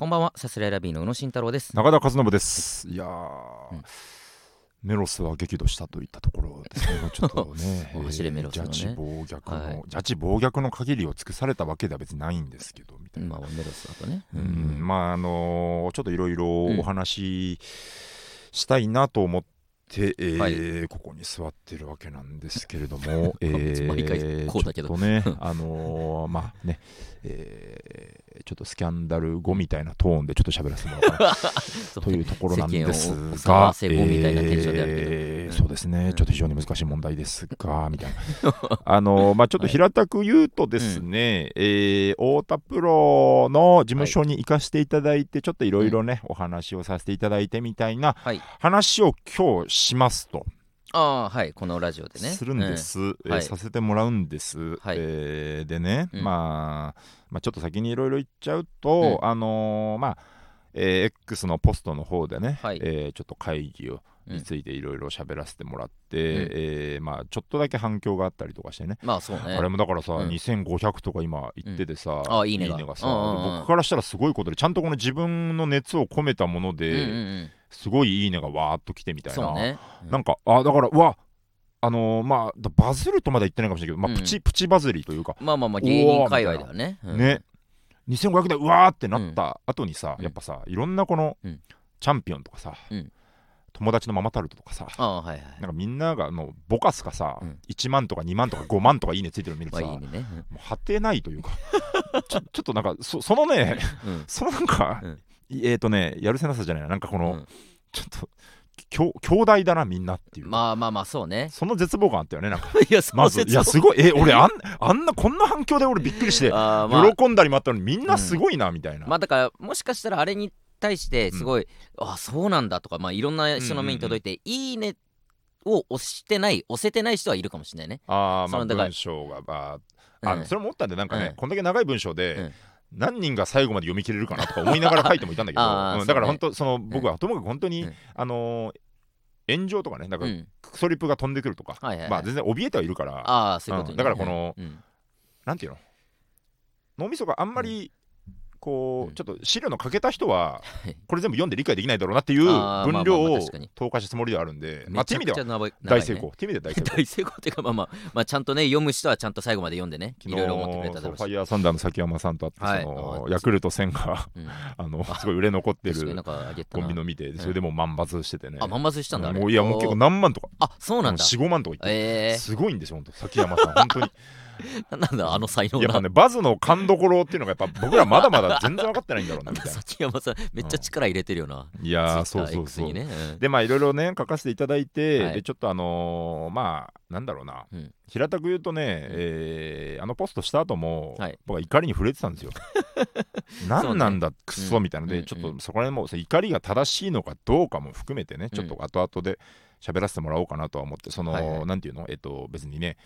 こんばんは、サスライラビーの宇野慎太郎です。中田和信です。いやー、うんメロスは激怒したといったところですね。ちょっとね、お走れメロスのねジャッジ暴虐の、はいジャッジ暴虐の限りを尽くされたわけでは別にないんですけど、みたいな。まあ、メロスだとね。うんまああのーちょっといろいろお話ししたいなと思って、えーはいここに座ってるわけなんですけれども、え毎回こうだけどちょっとね、あのーまあね、えーちょっとスキャンダル後みたいなトーンでちょっと喋らせてもらおうかな。というところなんですが。えーそうですね、ちょっと非常に難しい問題ですが、みたいな。あのまあ、ちょっと平たく言うとですね、えー太田プロの事務所に行かせていただいて、ちょっといろいろね、お話をさせていただいてみたいなはい。話を今日しますと、ああ、はい。このラジオでね。するんです、えーはい。させてもらうんです。はい。えーでね、うん。まあ、まあ、ちょっと先にいろいろ言っちゃうと、うん。あのーまあ、えー X のポストの方でね、はい。えーちょっと会議をうんについていろいろ喋らせてもらって、ん。えーまあ、ちょっとだけ反響があったりとかしてね、まあ、そうね。あれもだからさ、うん。2500とか今言っててさ、あいいねが。さ、うんうんうん。僕からしたらすごいことでちゃんとこの自分の熱を込めたものうんうんで、うん。すごいいいねがわーっと来てみたいな、そうね。なんかあだからうわあのーまあだバズるとまだ言ってないかもしれないけど、まあうん。プチプチバズりというか、まあまあまあ、芸人界隈ではね。うん。ね。2500でうわーってなった後にさ、うん。やっぱさいろんなこの、うん。チャンピオンとかさ、うん。友達のママタルトとかさはいはい。なんかみんながもうボカスかさ、うん。1万とか2万とか5万とかいいねついてるの見るとさ、まあいいねね。もう果てないというか ちょちょっとなんかそそのねうんうん。そのなんか、うんえっ、ー、とねやるせなさじゃないな。なんかこの、うん。ちょっときょ兄弟だなみんなっていう、まあまあまあ、そうね。その絶望感あったよねなんか。いや、まずいやすごい。え俺あん あんなこんな反響で俺びっくりしてまあ、喜んだりもあったのにみんなすごいなみたいな、まあだからもしかしたらあれに対してすごい、あそうなんだとか、まあ、いろんな人の目に届いて、いいねを押してない押せてない人はいるかもしれないね。ああまあ文章がばあ、うん。それも思ったんでなんかね、うん。こんだけ長い文章で、うん何人が最後まで読み切れるかなとか思いながら書いてもいたんだけど、うんだから本当その僕はともかく本当に、うん。あのー炎上とかねなんかうん、クソリップが飛んでくるとか、まあ全然怯えてはいるから。だからこのうん。なんていうの？脳みそがあんまりこう、うん。ちょっと資料の欠けた人ははい。これ全部読んで理解できないだろうなっていう分量を投下したつもりではあるんで、まあ、めちゃっていう意味では大成功、長い。ねっていう意味では大成功。大成功っていうかまあまあ、まあ、ちゃんとね読む人はちゃんと最後まで読んでねいろいろ思ってくれただろうし、そうファイヤーサンダーの崎山さんと会って、はい。そのあヤクルト1000がうん、あのすごい売れ残ってるコンビの見てそれでもう万抜しててね、あ万抜したんだもういやもう結構何万とか。あそうなんだ。45万とか言って、えすごいんですよ本当崎山さん。本当に。ー、なんだあの才能やっぱなねバズの勘どころっていうのがやっぱ 僕らまだまだ全然分かってないんだろうなみたいな。崎山さん。めっちゃ力入れてるよな、いやー Twitter そうそうそう。にね、うん。でまあいろいろね書かせていただいて、はい。でちょっとあのーまあなんだろうな、うん。平たく言うとね、えーあのポストした後も、はい。僕は怒りに触れてたんですよ。何なんだ、クソみたいな。ので、うん。ちょっとそこら辺も怒りが正しいのかどうかも含めてね、ちょっと後々で喋らせてもらおうかなとは思ってその、はいはい。なんていうの？えっと別にね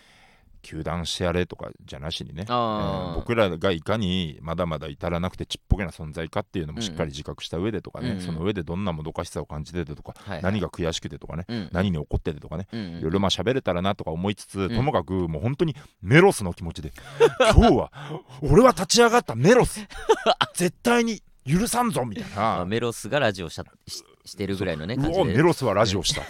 球団してやれとかじゃなしにね、うん僕らがいかにまだまだ至らなくてちっぽけな存在かっていうのもしっかり自覚した上でとかね、うんうん。その上でどんなもどかしさを感じててとか、はいはい。何が悔しくてとかね、うん。何に怒っててとかね、うんいろいろまあ喋れたらなとか思いつつ、ん。ともかくもう本当にメロスの気持ちで 今日は俺は立ち上がったメロス。絶対に許さんぞみたいな。まあメロスがラジオしゃししてるぐらいのねう。おメロスはラジオした。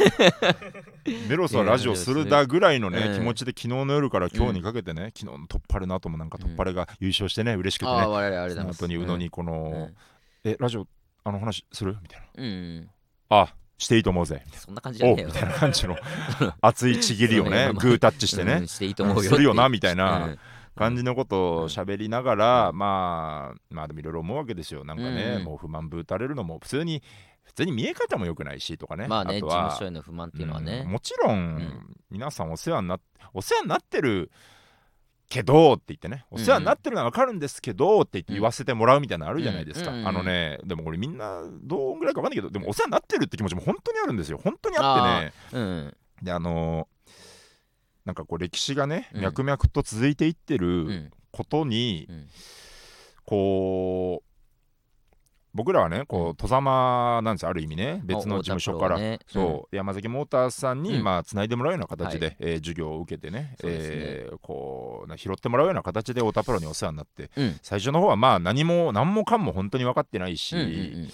メロスはラジオするだぐらいのね、うん気持ちで昨日の夜から今日にかけてね、昨日の突破れの後もなんか突破れが優勝してね嬉しくてね、ああ我々あれだその後に宇野にこの、えラジオあの話する？みたいな。うん、うん、あしていいと思うぜ。そんな感じみたいな感じの 熱いちぎりをねグータッチしてねうんしていいと思うよするよなみたいな、うん。感じのことを喋りながら、まあまあでもいろいろ思うわけですよ。なんかね、うん。もう不満ぶたれるのも普通に普通に見え方も良くないしとかね。まあね事務所への不満っていうのはね、うんもちろん、ん。皆さんお世話になっお世話になってるけどって言ってね。お世話になってるのは分かるんですけどって言って言わせてもらうみたいなのあるじゃないですか、うんあのねでもこれみんなどんぐらいか分かんないけどでもお世話になってるって気持ちも本当にあるんですよ。本当にあってね。うん。であのーなんかこう歴史がね、うん。脈々と続いていってるうん。ことに、うん。こう僕らはねこう戸様なんですよある意味ね。別の事務所から、ね、そう、山崎モーターさんに、うん。まあつないでもらうような形で、はい。えー授業を受けてねね。えーこうな拾ってもらうような形で太田プロにお世話になってうん、うん最初の方はまあ何も何もかんも本当に分かってないし、うんうん。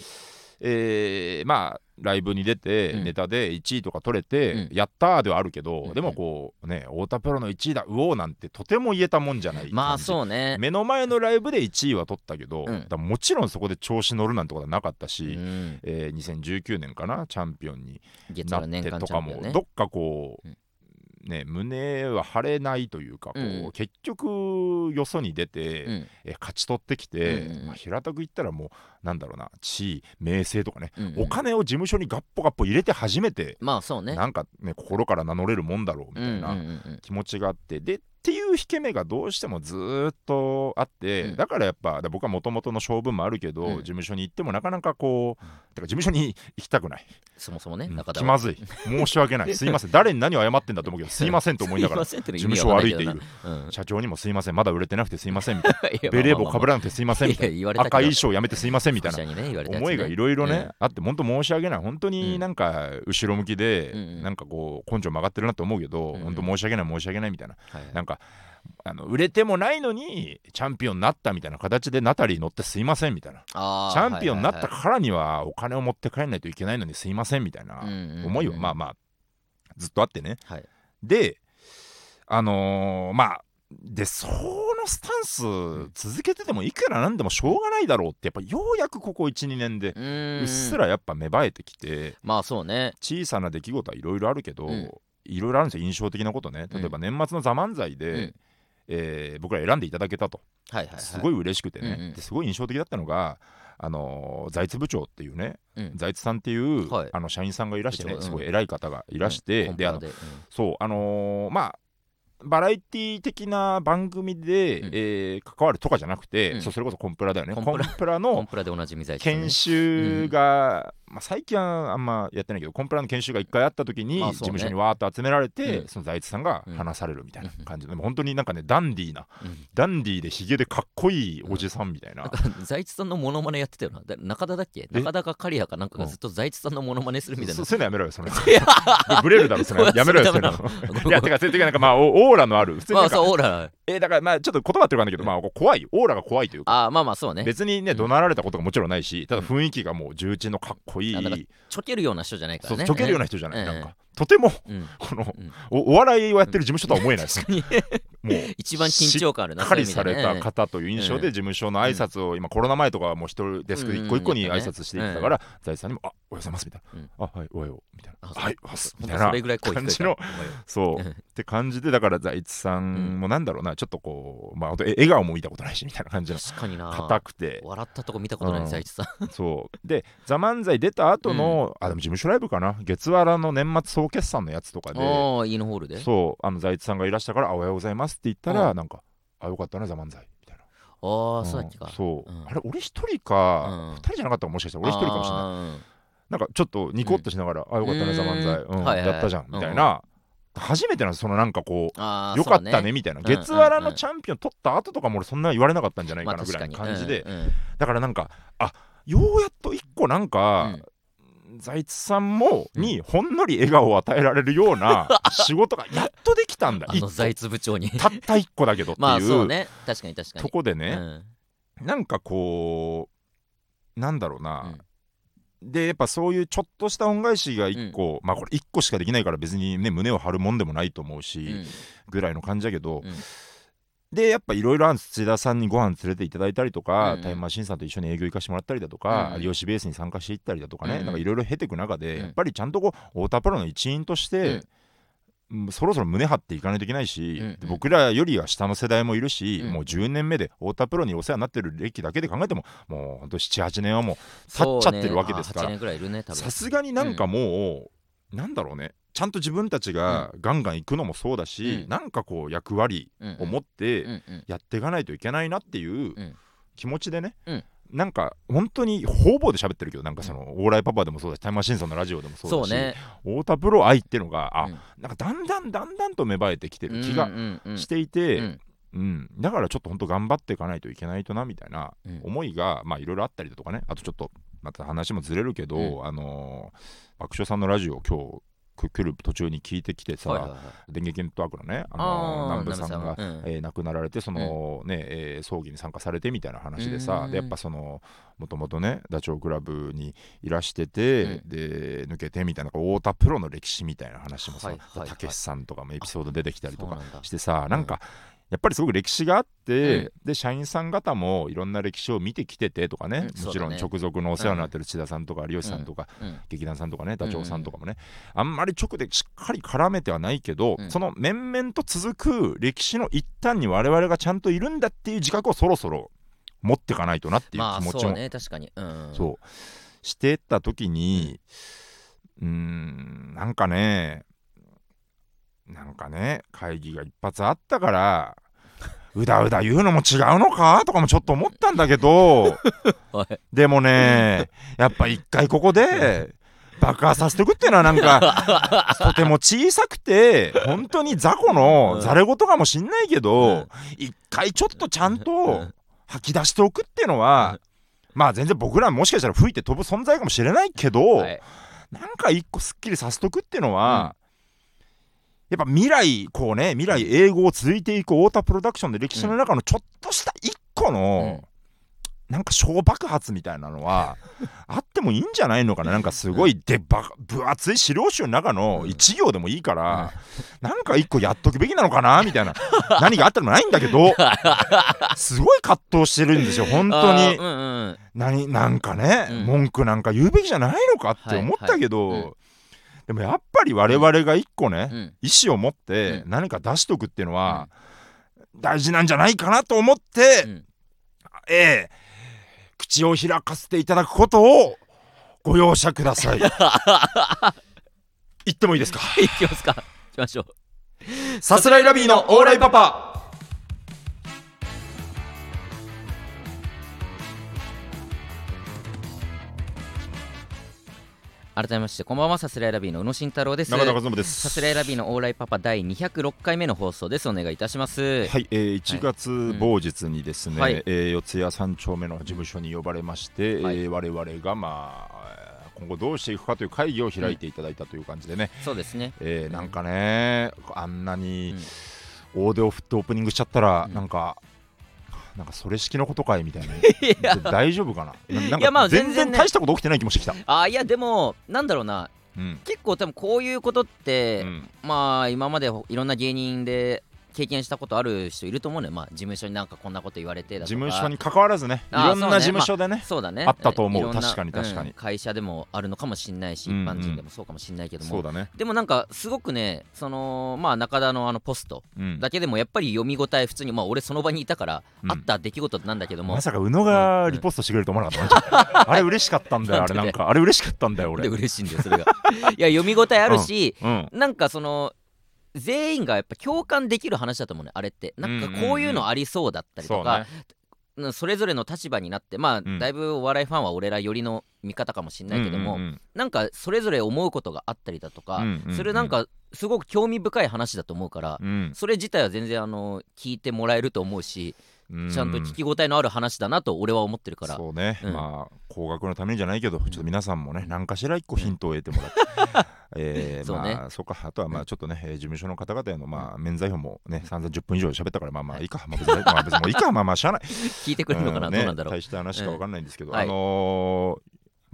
えーまあライブに出て、うん。ネタで1位とか取れて、うん。やったーではあるけど、うんでもこうね太田プロの1位だうおーなんてとても言えたもんじゃないまあそうね。目の前のライブで1位は取ったけど、うん。だもちろんそこで調子乗るなんてことはなかったし、うん、えー2019年かなチャンピオンになってとかもどっかこう、うんね胸は張れないというかこう、うん結局よそに出て、うん。え勝ち取ってきて、うんうんうん。まあ平たく言ったらもうなんだろうな地位名声とかね、うんうん。お金を事務所にガッポガッポ入れて初めて、まあそうねなんかね心から名乗れるもんだろうみたいな気持ちがあって、でっていう引け目がどうしてもずーっとあって、うん。だからやっぱだ僕はもともとの性分もあるけど、うん。事務所に行ってもなかなかこう、だから事務所に行きたくない、そもそもねうん。気まずい。申し訳ない。すいません。誰に何を謝ってんだと思うけど すいませんと思いながら 事務所を歩いていわる社長にもすいません。まだ売れてなくてすいません。み たいなベレー帽かぶららなくてすいません。みたいな赤い衣装やめてすいませんみたいな思いがいろいろね、うん。あって本当申し訳ない。本当になんか後ろ向きで、うんうん。なんかこう根性曲がってるなと思うけど、本当申し訳ない申し訳ないみたいな。はいはい。なんかあの売れてもないのにチャンピオンになったみたいな形でナタリー乗ってすいませんみたいな。チャンピオンになったはいからにはお金を持って帰らないといけないのにすいませんみたいな思いはまあまあずっとあってね。はい。であのーまあでそのスタンス続けててもいくらなんでもしょうがないだろうってやっぱようやくここ12年でうっすらやっぱ芽生えてきてまあそうね。小さな出来事はいろいろあるけど、うんいろいろあるんですよ印象的なことね。例えば年末の「ザ漫才で、うん。えー僕ら選んでいただけたと。はいはいはい。すごい嬉しくてね、うんうん。ですごい印象的だったのがあのー財津部長っていうねうん。財津さんっていう、はい。あの社員さんがいらしてね、うん。すごい偉い方がいらして、であのコンプラでうん。そうあのーまあバラエティ的な番組で、うん。えー関わるとかじゃなくて、うん。それこそコンプラだよね。コンプラ。の研修が、まあ、最近はあんまやってないけどコンプラの研修が1回あった時に、事務所にわーっと集められて、うん。その財津さんがうん話されるみたいな感じ。で、でも本当になんかねダンディーなうん。ダンディーでヒゲでかっこいいおじさんみたいな、財津さんのモノマネやってたよな。だ中田だっけ？え？中田か刈谷かなんかがずっと財津さんのモノマネするみたいな。そそういうのやめろよその いや。ブレるだろそれ。やめろよそれ。いやてかてかなんかまあオオーラのある。普通にまあそうオーラ。えーだからまあちょっと言葉ってるかんだけど、まあ怖い。オーラが怖いというか。あーまあまあそうね。別にねうん。怒鳴られたことがもちろんないし、ただ雰囲気がもう重鎮のかっこいい、あだからちょけるような人じゃないからね。ちょけるような人じゃない、ええなんかとてもうん。この、うん。おお笑いをやってる事務所とは思えないです。もう 一番緊張感あるなしっかりされた方という印象でうん。事務所の挨拶を今コロナ前とかはもう一人デスクで一個一個に挨拶していってたから財津さんにも「あおはようございます」みたいうんな「あはいおはよう」みたいな「あはいおはようございます」みたいなとそれぐらい声低い感じのそう。うん。って感じでだから財津さんもなんだろうなちょっとこうまあ笑顔も見たことないしみたいな感じの硬くて。笑ったとこ見たことないうん財津さん。そう。で「ザ漫才出た後の、あでも事務所ライブかな。月わらの年末総決算のやつとかでホールで？そうあの財津さんがいらしたから「あおはようございます」って言ったら、うん。なんか「あよかったねザ漫才」みたいな。ああそうだっけか。んそう、うん。あれ俺一人か、うん。二人じゃなかったかもしかしたら俺一人かもしれない。なんかちょっとニコッとしながら「あよかったねうんザ漫才、うんはいはいはい。やったじゃん」みたいな、初めてなんですそのなんかこうよかったねみたいな。うん月わらのチャンピオン取った後とかも俺そんな言われなかったんじゃないまあかなぐらいの感じで、うん。うん。だからなんかあようやっと一個なんか、財津さんもうん。にほんのり笑顔を与えられるような 仕事がやっとできたんだ。あの財津部長に。たった一個だけどってまあいうそうね。確かに確かに。とこでね、うん。なんかこうなんだろうな、でやっぱそういうちょっとした恩返しが一個、まあこれ一個しかできないから別にね胸を張るもんでもないと思うし、うん。ぐらいの感じだけど、うんでやっぱいろいろある土田さんにご飯連れていただいたりとか、うんうん。タイムマシーンさんと一緒に営業行かしてもらったりだとか、うんうん。有吉ベースに参加していったりだとかね、うんうん。なんかいろいろ経ていく中で、うん。やっぱりちゃんとこう太田プロの一員として、うん。そろそろ胸張っていかないといけないし、僕らよりは下の世代もいるし、うん。もう10年目で太田プロにお世話になってる歴だけで考えてももうほんと78年はもう経っちゃってるわけですからそうね。あ8年ぐらいいるね多分。さすがになんかもう、なんだろうね。ちゃんと自分たちがガンガン行くのもそうだし、うん。なんかこう役割うんを持って、やっていかないといけないなっていううん。気持ちでね、うん。なんか本当に方々で喋ってるけどなんかその、オーライパパでもそうだしタイムマシーンさんのラジオでもそうだしね。太田プロ愛っていうのがあ、うん。なんかだんだんだんだんと芽生えてきてる気がうんうんうん。していて、うん。うん、だからちょっと本当頑張っていかないといけないとなみたいなうん。思いがまあいろいろあったりだとかね。あとちょっとまた話もずれるけど、うん。あのー爆笑さんのラジオを今日く来る途中に聞いてきてさ、はいはいはい。電撃ネットワークのね、あの南部さんがうん。えー亡くなられてその、ねえー葬儀に参加されてみたいな話でさうん。でやっぱそのもともとねダチョウ倶楽部にいらしてて、うん。で抜けてみたいな太田プロの歴史みたいな話もさはいはいはいたけしさんとかもエピソード出てきたりとかそうなんだ。してさなんか、やっぱりすごく歴史があって、うんで社員さん方もいろんな歴史を見てきててとかね、うん。もちろん直属のお世話になってる千田さんとか有吉さんとか、うん。劇団さんとかねダチョウさんとかもね、あんまり直でしっかり絡めてはないけど、うん。その面々と続く歴史の一端に我々がちゃんといるんだっていう自覚をそろそろ持っていかないとなっていうまあ気持ちも、そうね確かに。うん。そう。してった時にうーんなんかねなんかね会議が一発あったからうだうだ言うのも違うのか？とかもちょっと思ったんだけど。はい。でもねやっぱ一回ここで爆破させておくっていうのはなんかとても小さくて本当に雑魚のざれ言かもしんないけど一回ちょっとちゃんと吐き出しておくっていうのはまあ全然僕らもしかしたら吹いて飛ぶ存在かもしれないけど、はい。なんか一個すっきりさせとくっていうのは、やっぱ未来こうね未来永劫続いていく太田プロダクションの歴史の中のちょっとした一個の、なんか小爆発みたいなのは あってもいいんじゃないのかな？なんかすごいでば分厚い資料集の中の一行でもいいから、なんか一個やっとくべきなのかな？みたいな。何があってもないんだけどすごい葛藤してるんですよ本当に。何なんかね、うん。文句なんか言うべきじゃないのかって思ったけど、でもやっぱり我々が一個ね、うん。意思を持ってうん。何か出しとくっていうのは大事なんじゃないかなと思って、うん。ええ口を開かせていただくことをご容赦ください。言ってもいいですか？いきますか。行きましょう。さすらいラビーのオーライパパ改めましてこんばんはさすらいラビーの宇野慎太郎です。中田和伸です。さすらいラビーのオーライパパ第206回目の放送です。お願いいたします。はい、えー、1月某日にですね、はい。えー四谷三丁目の事務所に呼ばれまして、はい。えー我々がまあえー今後どうしていくかという会議を開いていただいたという感じでね、そうですね。えーなんかねあんなにうん。大手を振ってオープニングしちゃったら、うん。なんかなんかそれ式のことかいみたいな。大丈夫かな？ななんいやまか全あ全然大したこと起きてない気もしてきた、あいやでもなんだろうな。うん。結構多分こういうことって、うん。まあ今までいろんな芸人で経験したことある人いると思うのよ。まあ事務所になんかこんなこと言われてだとか。事務所に関わらずねいろんな事務所でねそうだね。あったと思う。確かに確かに。うん会社でもあるのかもしれないし、うんうん。一般人でもそうかもしれないけども。そうだね、でもなんかすごくねそのまあ中田のあのポストうん。だけでもやっぱり読み応え普通にまあ俺その場にいたから、うん。あった出来事なんだけども、まさか宇野がリポストしてくれると思わなかった、あれ嬉しかったんだよあれなんか。あれ嬉しかったんだよ俺。で嬉しいんだよそれが。いや読み応えあるし、うん。なんかその全員がやっぱ共感できる話だと思うねあれって。なんかこういうのありそうだったりとか、うんそれぞれの立場になってまあ、ん。だいぶお笑いファンは俺ら寄りの見方かもしれないけども、うんうんなんかそれぞれ思うことがあったりだとか、うんうんうん。それなんかすごく興味深い話だと思うから、うん。それ自体は全然あの聞いてもらえると思うし、うんちゃんと聞き応えのある話だなと俺は思ってるから、そうね、うん。まあ高額のためにじゃないけどちょっと皆さんもね何かしら一個ヒントを得てもらって、えーそうね。まあそうか。あとはまあちょっとね、えー事務所の方々へのまあ免罪符もね散々10分以上喋ったからまあまあい。いか、まあ別にまあ別にいいか。まあまあしゃあない。聞いてくれるのかな、うんどうなんだろう？大した話かわかんないんですけど、うん。はい。あのー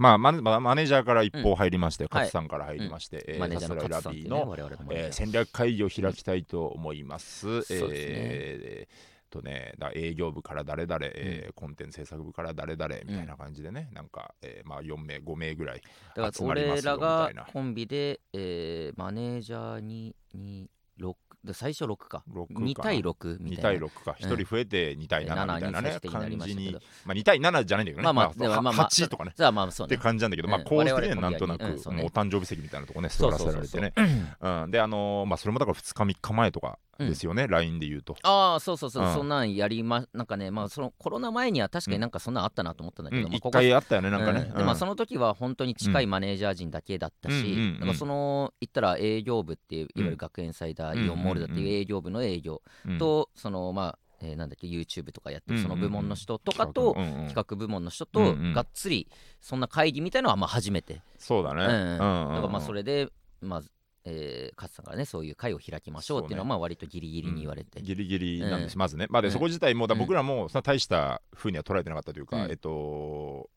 まあマネージャーから一報入りまして、ん勝さんから入りまして、えーマネージャーの勝さんの、我々のマネージャーえー戦略会議を開きたいと思います。そうですね。えーとね、だ営業部から誰々、えーコンテンツ制作部から誰々みたいな感じでね、なんか、えーまあ、4名5名ぐらいだから集まりますよ俺らがみたいな。コンビで、えーマネージャーにに6で最初6か。6か2対6み2たいな。対6か。1人増えて2対7みたいな7にね最終的になり感じにまあ、2対7じゃないんだけどね、まあまあまあまあ8とかね。じゃあまあそうってね感じなんだけど、まあうん。こうしてねなんとなく、うんね。お誕生日席みたいなとこね座らせられてね。うん、であのーまあそれもだから2日3日前とかですよね、LINE で言うと。ああそうそうそう、うん。そんなんやりまなんかねまあそのコロナ前には確かになんかそんなんあったなと思ったんだけど、うん一まあここ回あったよねなんかね、うん。でまあその時は本当に近いマネージャー陣だけだったし、うんその言ったら営業部っていういわゆる学園祭だ、うんイオンモールだっていう営業部の営業うん。と、そのまあえーなんだっけ YouTube とかやってうんうんうん。るその部門の人とかと企画部門の人とうんうん。がっつりそんな会議みたいのはまあ初めて。そうだね、うん。うんだからまあそれでまずえー勝さんからねそういう会を開きましょうっていうのはまあ割とギリギリに言われて。ギリギリなんです、うん。まずね、まあ、でうんそこ自体もだうん。僕らもそんな大したふうには捉えてなかったというか、うん。えっと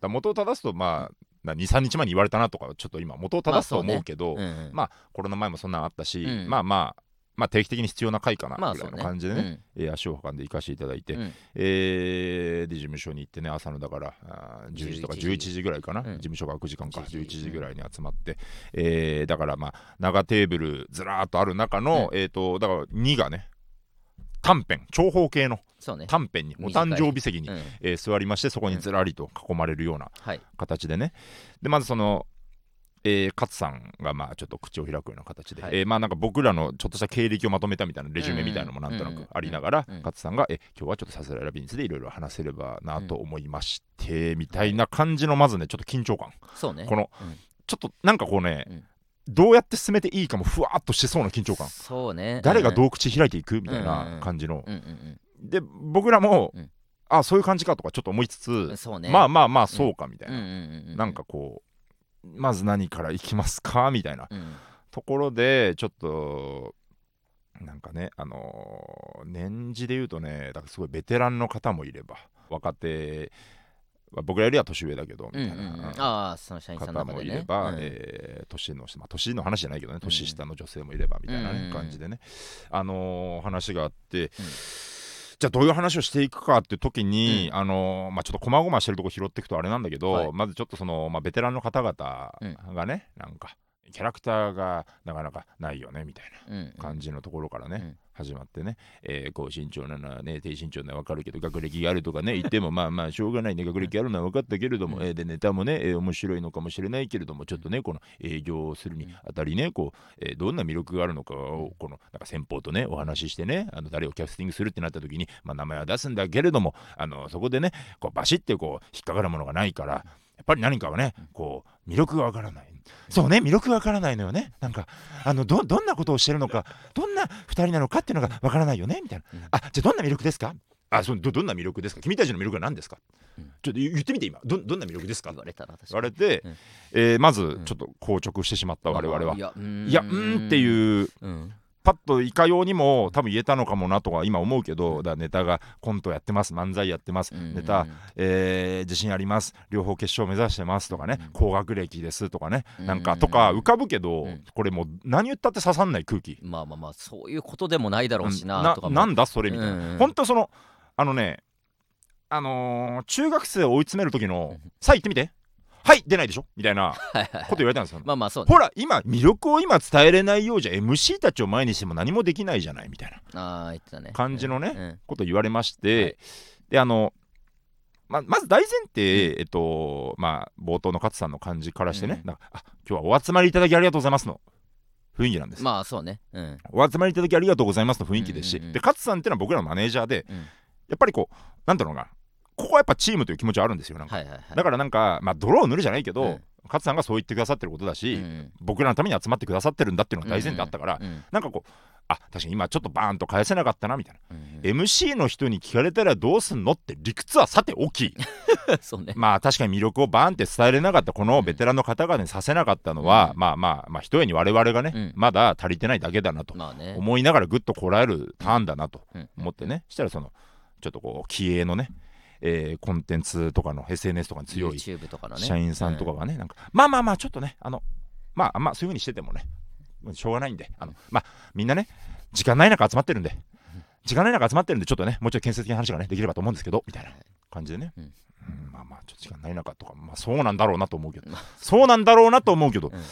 だ元を正すとまあ23日前に言われたなとかちょっと今元を正すと思うけど、うんうん。まあコロナ前もそんなんあったし、うん。まあまあまあ定期的に必要な回かなぐらいのまあそうね。感じでね、えー足を運んで行かせていただいて、うん。うんえーで事務所に行ってね朝のだからあー10時とか11 11時。ぐらいかな、うん。事務所が開く時間か11 11時。ぐらいに集まって、えーだからまあ長テーブルずらーっとある中の、えっ、とだから2がね短編長方形の短編にお短い誕生日席に、うん。えー座りましてそこにずらりと囲まれるようなはい。形でね。でまずそのえー、勝さんがまあちょっと口を開くような形で、はい。えーまあなんか僕らのちょっとした経歴をまとめたみたいなレジュメみたいなのもなんとなくありながら、うん。うんうん勝さんが、え今日はちょっとさすらいラビについていろいろ話せればなと思いまして、みたいな感じのまずねちょっと緊張感。そうね。このうん。ちょっとなんかこうね、うん。どうやって進めていいかもふわっとしてそうな緊張感。そうね。誰がどうう口開いていくみたいうんうんうなん。感じの、うんうんで僕らも、うん。あそういう感じかとかちょっと思いつつ、ね。まあまあまあそうかみたいうんうな、んうん。なんかこうまず何からいきますか？みたいな。うん。ところでちょっとなんかねあのー年次で言うとねだからすごいベテランの方もいれば若手は僕らよりは年上だけどみたいうんうんうん。な、ああその社員さんの方もいれば、うん。えー年の、まあ、年の話じゃないけどね年下の女性もいればみたいな、ねうん。感じでね、あのー話があって、じゃあどういう話をしていくかっていう時に、うあのーまあ、ちょっと細々してるとこ拾っていくとあれなんだけど、はい。まずちょっとその、まあ、ベテランの方々がね、なんかキャラクターがなかなかないよねみたいうんうん。な感じのところからね、うん始まってね、えー高身長なのはね低身長なのは分かるけど学歴があるとかね言ってもまあまあしょうがないね。学歴あるのは分かったけれども、うん。えーでネタもね、えー面白いのかもしれないけれどもちょっとねこの営業をするにあたりねこう、えーどんな魅力があるのかをこのなんか先方とねお話ししてねあの誰をキャスティングするってなった時に、まあ、名前は出すんだけれどもあのそこでねこうバシッてこう引っかかるものがないからやっぱり何かはねこう魅力がわからない。そうね魅力がわからないのよね。なんかあのどどんなことをしてるのかどんな2人なのかっていうのがわからないよねみたいな、うん。あじゃあどんな魅力ですか？あそうどどんな魅力ですか？君たちの魅力は何ですか、うん。ちょっと言ってみて今。どどんな魅力ですか？言われたな確言われて、うん。えーまずん。ちょっと硬直してしまった我々は、いやうーん。いやうーんっていううんパッといかようにも多分言えたのかもなとか今思うけどだネタがコントやってます漫才やってます、うん。ネタ、えー自信あります両方決勝目指してますとかね、うん。高学歴ですとかね、うん。なんかとか浮かぶけど、うん。これもう何言ったって刺さんない空気、まあまあまあそういうことでもないだろうしうんなとかも。なんだそれみたいな、うん本当そのあのねあのー中学生を追い詰める時のうん「さあ言ってみてはい出ないでしょ」みたいなこと言われたんですよ。まあまあそうね。ほら今魅力を今伝えれないようじゃ MC たちを前にしても何もできないじゃないみたいな。ああ言ってたね。感じのねうん。こと言われまして、はい。であのままず大前提、えっとまあ冒頭の勝さんの感じからしてね、うん。なんかあ今日はお集まりいただきありがとうございますの雰囲気なんです、まあそうね。うん。お集まりいただきありがとうございますの雰囲気ですし、うんうんうん。で勝さんっていうのは僕らのマネージャーでうん。やっぱりこうなんだろうなここはやっぱチームという気持ちはあるんですよなんか、はいはいはい。だからなんかまあ泥を塗るじゃないけど、うん。勝さんがそう言ってくださってることだし、うん。僕らのために集まってくださってるんだっていうのが大前提あったから、うんなんかこうあ確かに今ちょっとバーンと返せなかったなみたいな、うん MC の人に聞かれたらどうすんのって理屈はさておき ね。まあ確かに魅力をバーンって伝えれなかったこのベテランの方々にさせなかったのは、うん。まあまあまあ一重に我々がね、うん。まだ足りてないだけだなと。思いながらぐっとこらえるターンだなとうん。思ってね。したらそのちょっとこう気鋭のね、えーコンテンツとかの SNS とかに強い YouTube とかのね。社員さんとかがね、なんかまあまあまあちょっとねあのまあまあそういう風にしててもねしょうがないんであのまあみんなね時間ない中集まってるんで時間ない中集まってるんでちょっとねもうちょい建設的な話がねできればと思うんですけどみたいな感じでね、うん。うんまあまあちょっと時間ない中とかまあそうなんだろうなと思うけど。まあそうなんだろうなと思うけど、うん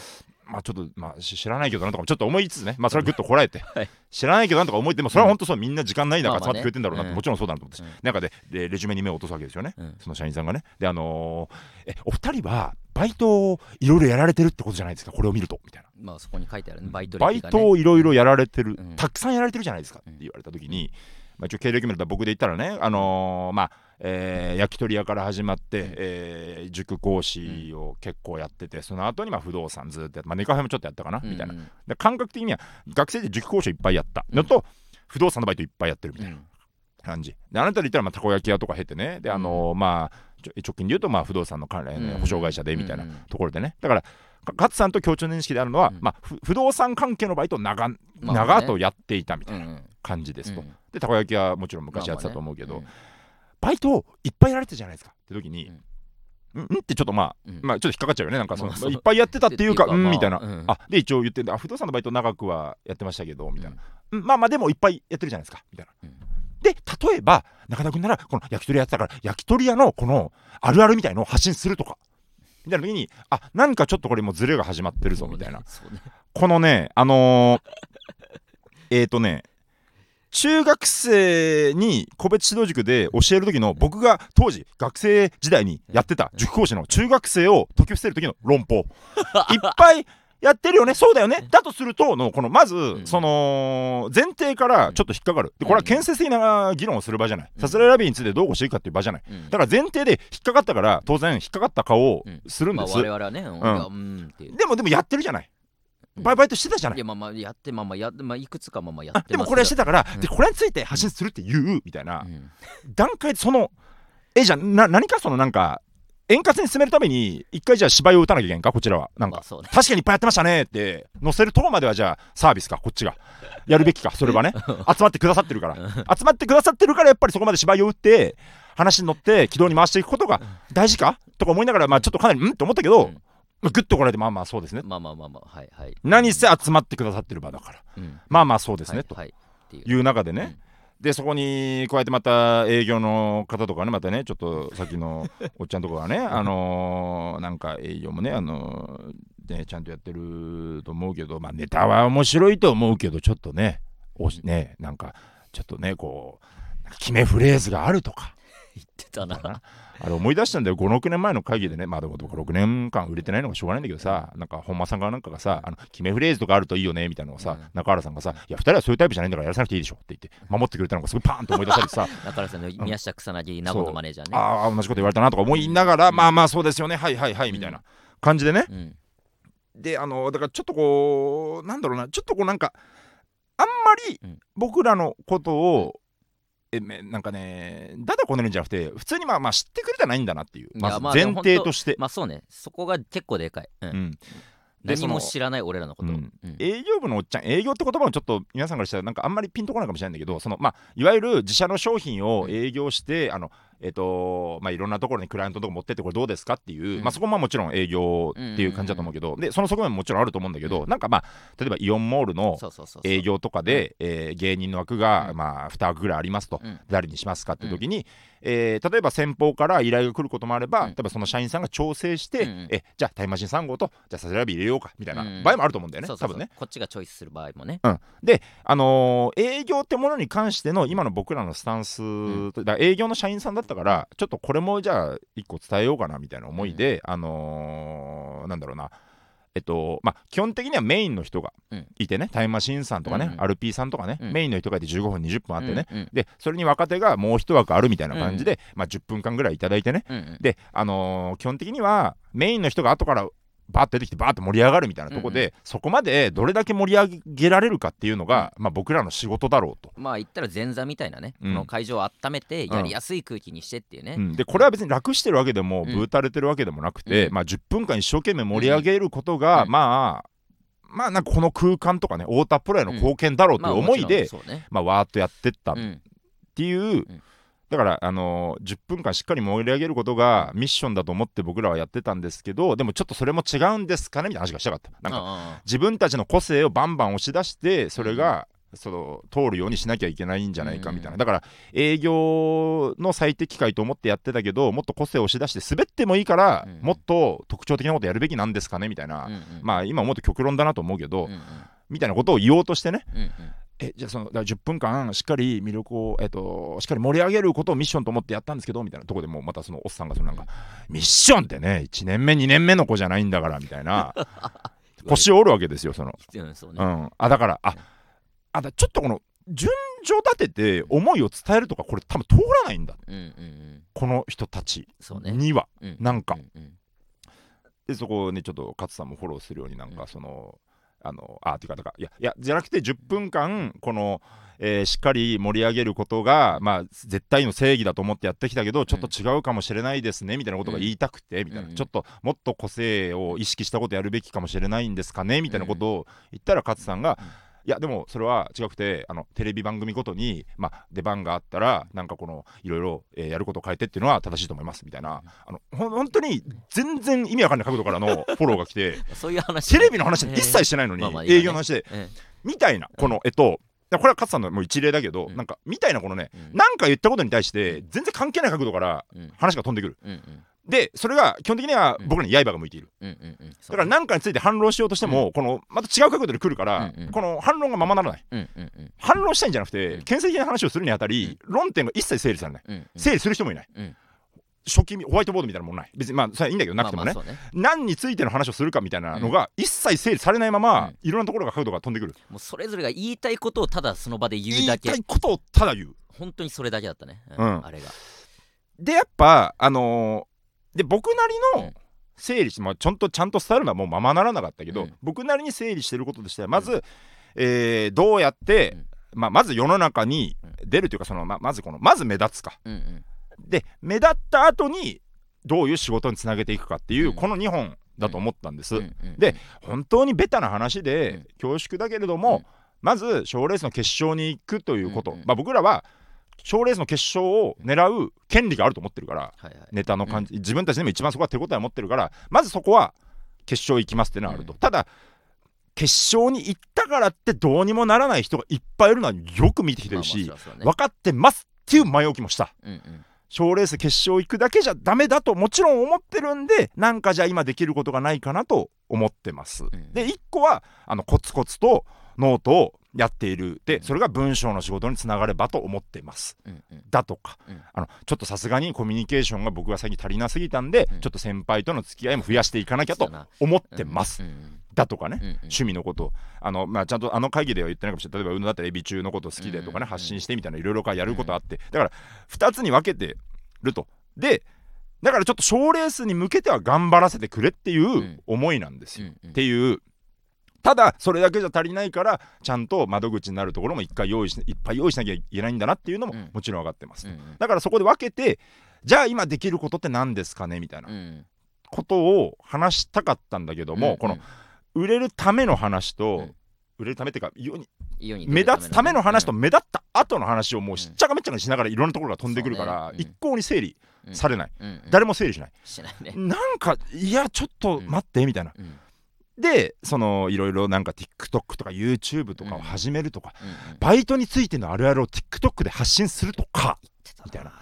まあちょっとまあし知らないけどなとかもちょっと思いつつね。まあそれはぐっとこらえて、はい。知らないけどなとか思いてもそれは本当そうみんな時間ない中集まってくれてんだろうなって、もちろんそうだなと思って、うん。中ででレジュメに目を落とすわけですよね、うん。その社員さんがね。であのーえお二人はバイトをいろいろやられてるってことじゃないですか。これを見るとみたいな。まあそこに書いてあるね。バイトバイトをいろいろやられてる、うん。たくさんやられてるじゃないですかって言われた時に、まあ、一応経歴見ると僕で言ったらね、あのーまあえー焼き鳥屋から始まって、うん。えー塾講師を結構やっててその後にまあ不動産ずっとやって、まあ、ネカフェもちょっとやったかな、みたいな。うんで感覚的には学生で塾講師をいっぱいやった。のと、不動産のバイトいっぱいやってるみたいなうん。感じ。であなたで言ったらまあたこ焼き屋とか経てね。であのーまあ直近で言うとまあ不動産の関連、うん保証会社でみたいなうんところでね。だからか勝さんと共通認識であるのは、うん。まあ、ふ不動産関係のバイトを長,、まあ長とやっていたみたいなうんうん。感じですと、うんでたこ焼きはもちろん昔やってたと思うけど、まあまあねバイトをいっぱいやられてたじゃないですか。って時に、うん、うん？ってちょっとまあ、うん。まあちょっと引っかかっちゃうよね。なんかその、まあいっぱいやってたっていうかうんみたいな、うん。あで一応言ってあ不動産のバイト長くはやってましたけどみたいな、うん。まあまあでもいっぱいやってるじゃないですか。みたいな、うん。で例えば中田君ならこの焼き鳥屋やってたから焼き鳥屋のこのあるあるみたいのを発信するとか。みたいな時にあなんかちょっとこれもうズレが始まってるぞみたいな。ね。このねあのー えっとね中学生に個別指導塾で教える時の僕が当時学生時代にやってた塾講師の中学生を解き伏せる時の論法。いっぱいやってるよね。そうだよね。だとするとのこのまず、ん。その前提からちょっと引っかかる。でこれは建設的な議論をする場じゃない、うん。さすらいラビーについてどうこうしていくかっていう場じゃない。うん。だから前提で引っかかったから当然引っかかった顔をするんまあです、我々はねうん。いやうんでもでもやってるじゃないうん。バイバイトしてたじゃない。いやまあまあやってまあまあやまあいくつかまあまあやあってでもこれはしてたから、うん。でこれについて発信するって言うみたいな、うん。段階でそのえじゃあな何かそのなんか円滑に進めるために一回じゃあ芝居を打たなきゃいけんかこちらは。なんか、まあね。確かにいっぱいやってましたねって載せるとこまではじゃあサービスかこっちがやるべきかそれはね。集まってくださってるから。集まってくださってるからやっぱりそこまで芝居を打って話に乗って軌道に回していくことが大事か？とか思いながらまあちょっとかなりうん？って思ったけど、うんまあグッとこられてまあまあそうですねまあまあまあまあはいはい。何せ集まってくださってる場だから。うん。まあまあそうですね、と。はいはいいう。中でね、でそこに加えてまた営業の方とかねまたねちょっとさっきのおっちゃんとかがねあのーなんか営業もねあのーねちゃんとやってると思うけどまあネタは面白いと思うけどちょっとねおしねなんかちょっとねこう決めフレーズがあるとか言ってたな。あれ思い出したんだよ。56年前の会議でね。まあでも僕6年間売れてないのがしょうがないんだけどさ。なんか本間さんがなんかがさあの決めフレーズとかあるといいよね。みたいなのをさ、うん。中原さんがさ「いや2人はそういうタイプじゃないんだからやらさなくていいでしょ」って言って守ってくれたのがすごいパーンと思い出されてさ。中原さんの宮下草薙名護のマネージャーね。ああ同じこと言われたなとか思いながら、まあまあそうですよね。はいはいはいみたいな感じでね、うん。であのだからちょっとこうなんだろうな。ちょっとこうなんかあんまりうん。僕らのことを、えめなんかねだだこねるんじゃなくて普通にまあまあ知ってくれてないんだなっていう。ま前提として、まあそうね。そこが結構でかい。うん。うん、で何も知らない俺らのこと。うん。うん。営業部のおっちゃん営業って言葉もちょっと皆さんからしたらなんかあんまりピンとこないかもしれないんだけどそのまあいわゆる自社の商品を営業して、あのえっ、とまあいろんなところにクライアントのとこ持ってってこれどうですかっていう、うん。まあそこももちろん営業っていう感じだと思うけど、でその側面ももちろんあると思うんだけど、なんかまあ例えばイオンモールの営業とかで、えー芸人の枠が、うん。まあ2枠ぐらいありますと、うん。誰にしますかって時に、えー例えば先方から依頼が来ることもあれば、うん。例えばその社員さんが調整して、うんうん。えじゃあタイムマシン3号とじゃあサスラビ入れようかみたいなうん場合もあると思うんだよね、そうそうそう。多分ね。こっちがチョイスする場合もね。うん、で、あのー営業ってものに関しての今の僕らのスタンス、ん。だ営業の社員さんだったからちょっとこれもじゃあ一個伝えようかなみたいな思いで、あのーなんだろうなえっとまあ基本的にはメインの人がうん。いてね、タイムマシーンさんとかね、うんうん。RP さんとかね、うん。メインの人がいて15分20分あってね、うんうん。でそれに若手がもう一枠あるみたいな感じで、まあ、10分間ぐらいいただいてね。うんうん。で、あのー基本的にはメインの人が後からバーッと出てきてバーッと盛り上がるみたいなところで、うんそこまでどれだけ盛り上げられるかっていうのが、まあ、僕らの仕事だろうと。まあ言ったら前座みたいなね、うん。この会場を温めてやりやすい空気にしてっていうね、うん。でこれは別に楽してるわけでも、うん。ぶうたれてるわけでもなくて、うん。まあ、10分間一生懸命盛り上げることが、うん。まあまあなんかこの空間とかね太田プロへの貢献だろうという思いで、もちろんそうね。まあ、わーっとやってったっうん。ていう、んだから、あのー10分間しっかり盛り上げることがミッションだと思って僕らはやってたんですけどでもちょっとそれも違うんですかね？みたいな話がしたかった。なんかあ自分たちの個性をバンバン押し出してそれが、その通るようにしなきゃいけないんじゃないかみたいな、うんだから営業の最適解と思ってやってたけどもっと個性を押し出して滑ってもいいから、うんもっと特徴的なことやるべきなんですかね？みたいな、まあ今もっと極論だなと思うけど、みたいなことを言おうとしてね。うんうん。えじゃあそのだから10分間しっかり魅力を、えっと、しっかり盛り上げることをミッションと思ってやったんですけどみたいなところでもうまたそのおっさんがそのなんか、ミッションってね1年目2年目の子じゃないんだからみたいな。腰を折るわけですよその、うんね。うん、あだからああだちょっとこの順序立てて思いを伝えるとかこれ多分通らないんだうんうんうん。この人たちには、うん。なんか。うんうんでそこをねちょっと勝さんもフォローするようになんかその、あのあっていうかだからいやいやじゃなくて10分間このえーしっかり盛り上げることが、まあ、絶対の正義だと思ってやってきたけどちょっと違うかもしれないですねみたいなことが言いたくてみたいな、うんちょっともっと個性を意識したことやるべきかもしれないんですかねみたいなことを言ったら勝さんが、うんいやでもそれは違くてあのテレビ番組ごとに、まあ、出番があったらなんかこのいろいろ、えーやることを変えてっていうのは正しいと思いますみたいな。あのほん本当に全然意味わかんない角度からの フォローが来てそういう話テレビの話一切してないのに、まあまあいいわね。営業の話でえみたいなこのえっとこれは勝さんのもう一例だけど、うん。なんかみたいなこのね、うん。なんか言ったことに対して全然関係ない角度から話が飛んでくる。うんうんでそれが基本的にはうん。僕らに刃が向いている、うんうんうん。だから何かについて反論しようとしても、このまた違う角度で来るから、うんうん。この反論がままならない。うんうんうん。反論したいんじゃなくて、うん。建設的な話をするにあたり、論点が一切整理されない、うんうん。整理する人もいない、うん。初期ホワイトボードみたいなもんない。別にまあそれはいいんだけどなくてもね,、まあまあね。何についての話をするかみたいなのが一切整理されないまま、うん。いろんなところが角度が飛んでくる。もうそれぞれが言いたいことをただその場で言うだけ。言いたいことをただ言う。本当にそれだけだったね、うん。あれが。でやっぱあのーで僕なりのうん。整理して、まあ、ちゃんとちゃんと伝えるのはもうままならなかったけど、うん。僕なりに整理してることとしてはまず、えーどうやって、うん。まあ、まず世の中に出るというかそのままずこのまず目立つか。うんうん。で目立った後にどういう仕事につなげていくかっていう、うん。この2本だと思ったんです、うん。うん。で本当にベタな話で、うん恐縮だけれども、うんまず賞レースの決勝に行くということ、うんうんまあ、僕らは賞レースの決勝を狙う権利があると思ってるからはいはい。ネタの感じ、自分たちでも一番そこは手応えを持ってるからまずそこは決勝行きますっていうのはあると、うん。ただ決勝に行ったからってどうにもならない人がいっぱいいるのはよく見てきてるし、まあね。分かってますっていう前置きもしたうんうん。賞レース決勝行くだけじゃダメだともちろん思ってるんでなんかじゃあ今できることがないかなと思ってます、ん。で1個はあのコツコツとノートをやっている。でうん。それが文章の仕事につながればと思ってます。うんうん。だとか、うん。あのちょっとさすがにコミュニケーションが僕は最近足りなすぎたんで、うん。ちょっと先輩との付き合いも増やしていかなきゃと思ってます、うんうんだとかね、うんうん。趣味のこと。あの、まあ、ちゃんとあの会議では言ってないかもしれない例えば運動だったらエビ中のこと好きでとかね、発信してみたいないろいろやることあって、だから2つに分けてると。でだからちょっと賞レースに向けては頑張らせてくれっていううん。思いなんですよ、っていうただそれだけじゃ足りないからちゃんと窓口になるところも一回用意しいっぱい用意しなきゃいけないんだなっていうのもうん。もちろん分かってます、うんうん。だからそこで分けてじゃあ今できることって何ですかねみたいな。うん。ことを話したかったんだけども、うんこの売れるための話と、うん。売れるためっていうか世に目立つための話とうん。目立った後の話をもうしっちゃかめっちゃかにしながらいろんなところが飛んでくるから、一向に整理うん。されない、誰も整理しない、しなんかいやちょっと待ってみたいな、うんでそのいろいろなんか TikTok とか YouTube とかを始めるとか、うんうん。バイトについてのあるあるを TikTok で発信するとかみたいな。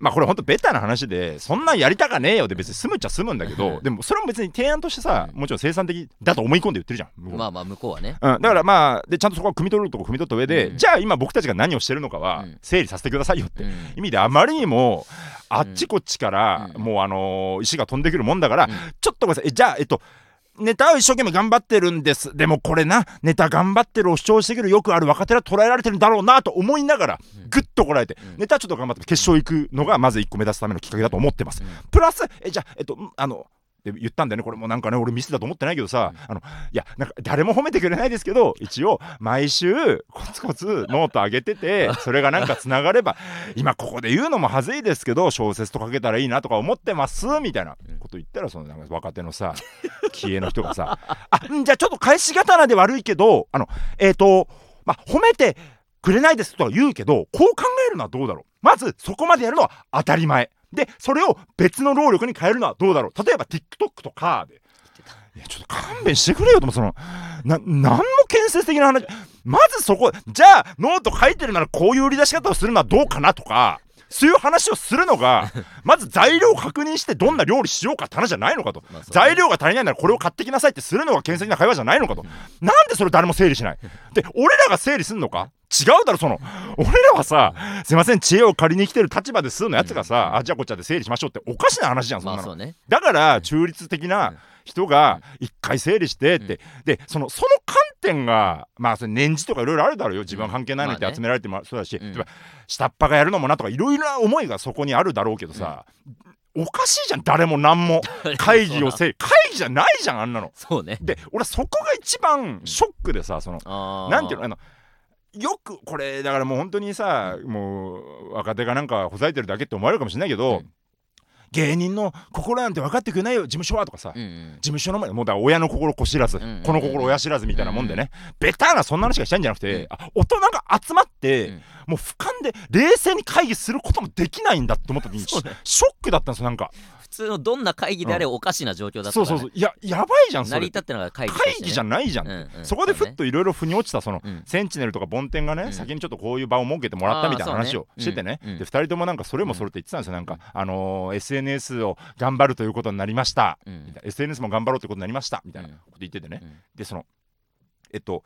まあこれほんとベタな話でそんなんやりたかねえよで別に済むっちゃ済むんだけどでもそれも別に提案としてさうん。もちろん生産的だと思い込んで言ってるじゃんまあまあ向こうはね。うん、だからまあでちゃんとそこは汲み取るとこ汲み取った上で、うん。じゃあ今僕たちが何をしてるのかはうん。整理させてくださいよってうん。意味であまりにもあっちこっちからうん。もうあのー石が飛んでくるもんだから、うん。ちょっとごめんなさい。えじゃあえっとネタを一生懸命頑張ってるんです。でもこれなネタ頑張ってるを主張してくるよくある若手は捉えられてるんだろうなと思いながらうん。ぐっとこらえて、うん。ネタちょっと頑張って決勝行くのがまず一個目指すためのきっかけだと思ってます。うん。プラスえじゃあえっとんあので言ったんだよね。これもなんかね俺ミスだと思ってないけどさ、あのいやなんか誰も褒めてくれないですけど一応毎週コツコツノート上げてて それがなんかつながれば今ここで言うのもはずいですけど小説とかけたらいいなとか思ってますみたいなこと言ったらそのなんか若手のさ気鋭の人がさ「あんじゃあちょっと返し刀で悪いけどあのえっ、とまあ褒めてくれないですとは言うけどこう考えるのはどうだろう。まずそこまでやるのは当たり前でそれを別の労力に変えるのはどうだろう？例えば TikTok とかで。いやちょっと勘弁してくれよともそのな何も建設的な話。まずそこじゃあノート書いてるならこういう売り出し方をするのはどうかなとかそういう話をするのが まず材料を確認してどんな料理しようかって話じゃないのかと。まあ材料が足りないならこれを買ってきなさいってするのが建設的な会話じゃないのかと。なんでそれ誰も整理しない？で俺らが整理すんのか？違うだろその。俺らはさすいません知恵を借りに来てる立場ですのやつがさ、あじゃあこっちで整理しましょうっておかしな話じゃんそんなの、ね。だから中立的な人が一回整理してって、でそのその観点がまあそれ年次とかいろいろあるだろうよ。自分は関係ないのにってまあね。集められてもそうだし、うん。例えば下っ端がやるのもなとかいろいろな思いがそこにあるだろうけどさ、おかしいじゃん誰も何も。会議を整理会議じゃないじゃんあんなの。そうね。で俺はそこが一番ショックでさそのなんていうのあのよくこれだからもう本当にさ、もう若手がなんかほざいてるだけって思われるかもしれないけど、うん。芸人の心なんて分かってくれないよ事務所はとかさ、うんうん。事務所の前もうだ親の心子知らず、んうんうんこの心親知らずみたいなもんでね、ベターなそんな話がしたいんじゃなくて、うんあ大人が集まって、うん。もう俯瞰で冷静に会議することもできないんだって思った時にショックだったんですよなんか普通のどんな会議であれおかしな状況だったそうから、ね。そうそういややばいじゃんそれ。成り立ってのが会議ね。会議じゃないじゃん、うんうん。そこでふっといろいろ腑に落ちたその、うん。センチネルとかボンテンがね、うん。先にちょっとこういう場を設けてもらったみたいな話をしててね、うんうん。で2人ともなんかそれもそれって言ってたんですよ。なんか、あのー SNS を頑張るということになりました、うん。みたいな。SNS も頑張ろうということになりました。みたいなうんこと言っててね、うん。でそのえっと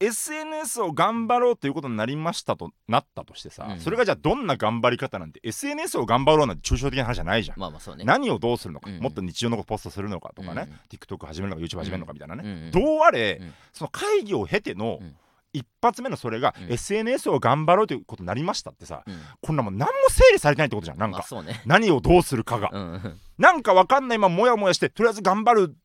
SNS を頑張ろうということになりましたとなったとしてさ、うん。それがじゃあどんな頑張り方なんて SNS を頑張ろうなんて抽象的な話じゃないじゃん、まあまあそうね。何をどうするのか、うん。もっと日常のことポストするのかとかね、うん。TikTok 始めるのか YouTube 始めるのかみたいなね、どうあれ、うんその会議を経てのうん。一発目のそれが、うん。SNS を頑張ろうということになりましたってさ、うん。こんなもん何も整理されてないってことじゃんなんか、まあそうね。何をどうするかが、うんうん。なんかわかんないままモヤモヤしてとりあえず頑張る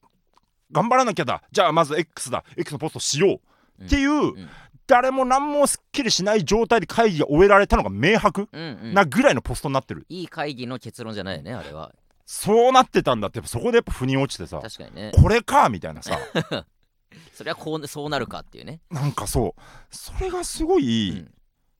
頑張らなきゃだ。じゃあまず X だ。X のポストしようっていう、ん。誰も何もすっきりしない状態で会議が終えられたのが明白うん。うん。なぐらいのポストになってる、いい会議の結論じゃないよねあれは。そうなってたんだってそこでやっぱ腑に落ちてさ確かにね。これかみたいなさ。それはこうそうなるかっていうね、なんかそう。それがすごい、うん。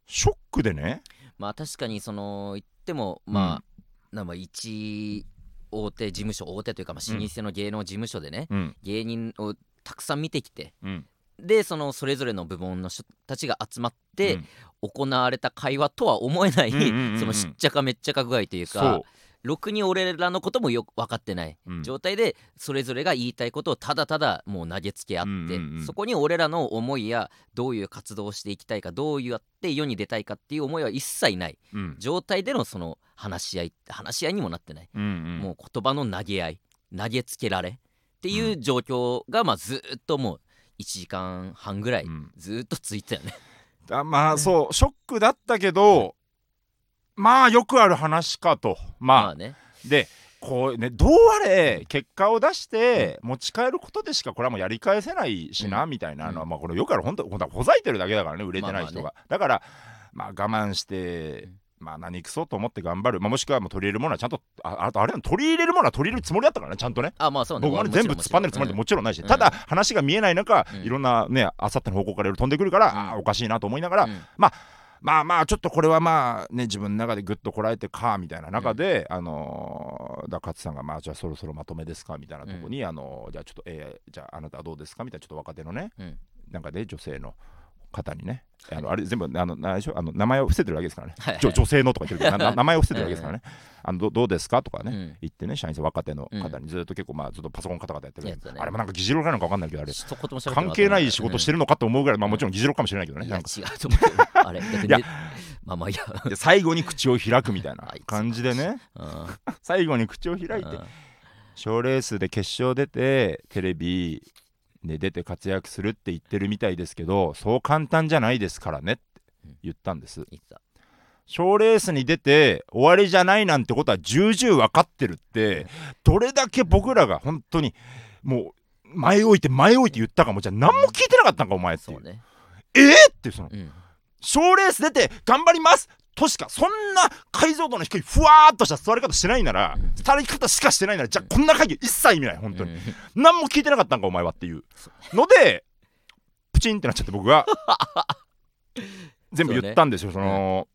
ショックでね。まあ確かにその言ってもまあ、なまあ一大手事務所大手というかまあ老舗の芸能事務所でね、うん。芸人をたくさん見てきてうんでそのそれぞれの部門の人たちが集まってうん。行われた会話とは思えない、そのしっちゃかめっちゃか具合というそかろくに俺らのこともよく分かってない、状態でそれぞれが言いたいことをただただもう投げつけ合って、そこに俺らの思いやどういう活動をしていきたいかどうやって世に出たいかっていう思いは一切ない。うん。状態でのその話し合い話し合いにもなってない、うんうん。もう言葉の投げ合い投げつけられっていう状況がまあずーっともう1時間半ぐらいうん。ずーっと続いてたよね。あまあそうショックだったけどまあよくある話かと。まあ、まあね。でこうねどうあれ結果を出して持ち帰ることでしかこれはもうやり返せないしな、うみたいなのは、うん。まあこれよくある本当本当はほざいてるだけだからね売れてない人が、まあまだからまあ我慢して、うんまあ何くそと思って頑張る、まあ、もしくはもう取り入れるものはちゃんとああとあれ取り入れるものは取り入れるつもりだったからねちゃんとね。あまあそうね。僕もね全部突っ張んでるつもりでもちろんないし、うん。ただ話が見えない中、うん。いろんなねあさっての方向からいろいろ飛んでくるから、うん。ああおかしいなと思いながら、うん。まあまあちょっとこれはまあね自分の中でぐっとこらえてかみたいな中で、あのーだ勝さんがまあじゃあそろそろまとめですかみたいなとこに、あのーじゃあちょっとえーじゃああなたはどうですかみたいなちょっと若手のね、うん。なんかね女性の方にね、あのあれ全部あのなでしょ？あの名前を伏せてるわけですからね、はいはい。女性のとか言ってるけど 名前を伏せてるわけですからね、あのどどうですか？とかね、うん。言ってね社員さん若手の方にずっと結構まあずっとパソコンカタカタやってる、ね。あれもなんか議事録なのか分かんないけどあれ。関係ない仕事してるるのかと思うぐらい、まあもちろん議事録かもしれないけどね。いやなんか。違うと思うあれいや。ねまあまあいいや。で最後に口を開くみたいな 感じでね。うん。最後に口を開いて賞レースで決勝出てテレビで出て活躍するって言ってるみたいですけどそう簡単じゃないですからねって言ったんです。賞レースに出て終わりじゃないなんてことは重々分かってるってどれだけ僕らが本当にもう前置いて前置いて言ったかもじゃあ何も聞いてなかったんかお前っていう。そうね。えーってそのうん。賞レース出て頑張りますとしかそんな解像度の低いふわーっとした座り方してないならうん。座り方しかしてないならじゃあこんな会議一切意味ない本当に、うん。何も聞いてなかったんかお前はっていう。そのでプチンってなっちゃって僕が 全部言ったんですよその、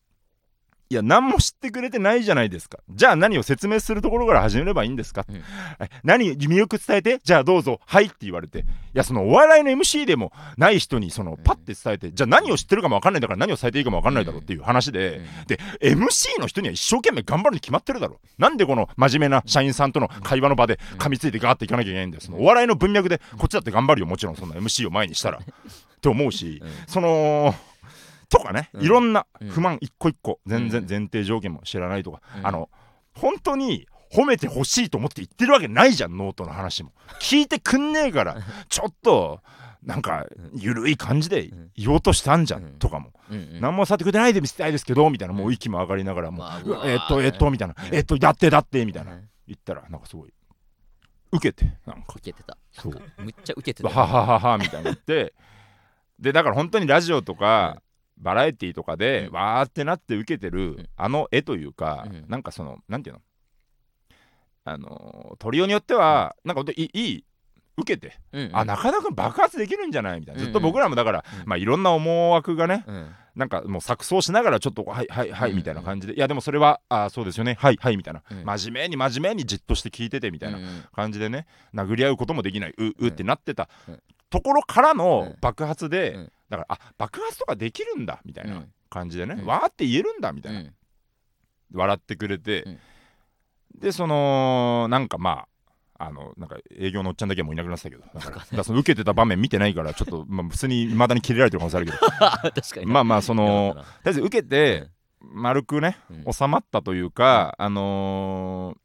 いや何も知ってくれてないじゃないですか。じゃあ何を説明するところから始めればいいんですか、うん。え何魅力伝えて？じゃあどうぞ。はいって言われて。いやそのお笑いの MC でもない人にそのパッて伝えて、じゃあ何を知ってるかも分かんないんだから何を伝えていいかも分かんないだろうっていう話で、うん。で MC の人には一生懸命頑張るに決まってるだろなんでこの真面目な社員さんとの会話の場で噛みついてガーっていかなきゃいけないんだよ。そのお笑いの文脈でこっちだって頑張るよ。もちろんそんな MC を前にしたら。って思うしうん。そのとかねうん。いろんなうん。不満一個一個全然うん。前提条件も知らないとかうん。あの本当に褒めてほしいと思って言ってるわけないじゃんノートの話も。聞いてくんねえからちょっとなんかゆるい感じで言おうとしたんじゃうん。んとかも。何もさってくれないで見せたいですけどみたいなもう息も上がりながらもうえっとえっとみたいな。うん。えっとだってだってみたいな。うん。言ったらなんかすごい受けてなんか。受けてた。そう。むっちゃ受けてたははははみたいになって。でだから本当にラジオとかバラエティーとかで、うん。わーってなって受けてる、ん。あの絵というか、うん。なんかそのなんていうの？あのー取りようによっては、なんかほんといい受けて、うんうん。あ中田君爆発できるんじゃないみたいな、うんずっと僕らもだから、うん。まあいろんな思惑がねうん。なんかもう錯綜しながらちょっとはいはいはいうん。みたいな感じで、いやでもそれはあそうですよね。はいはいみたいな、うん。真面目に真面目にじっとして聞いててみたいなうんうん。感じでね殴り合うこともできない。ううってなってた、うん。ところからうのん。爆発で、うんだからあ爆発とかできるんだみたいなうん。感じでね、うん。わーって言えるんだみたいな、うん。笑ってくれて、うん。でそのなんかまああのなんか営業のおっちゃんだけはもういなくなってたけど。だからその受けてた場面見てないから ちょっと、まあ、普通にいまだに切れられてる可能性あるけど。確かにまあまあそのとりあえず受けて丸くね収まったというか、あのー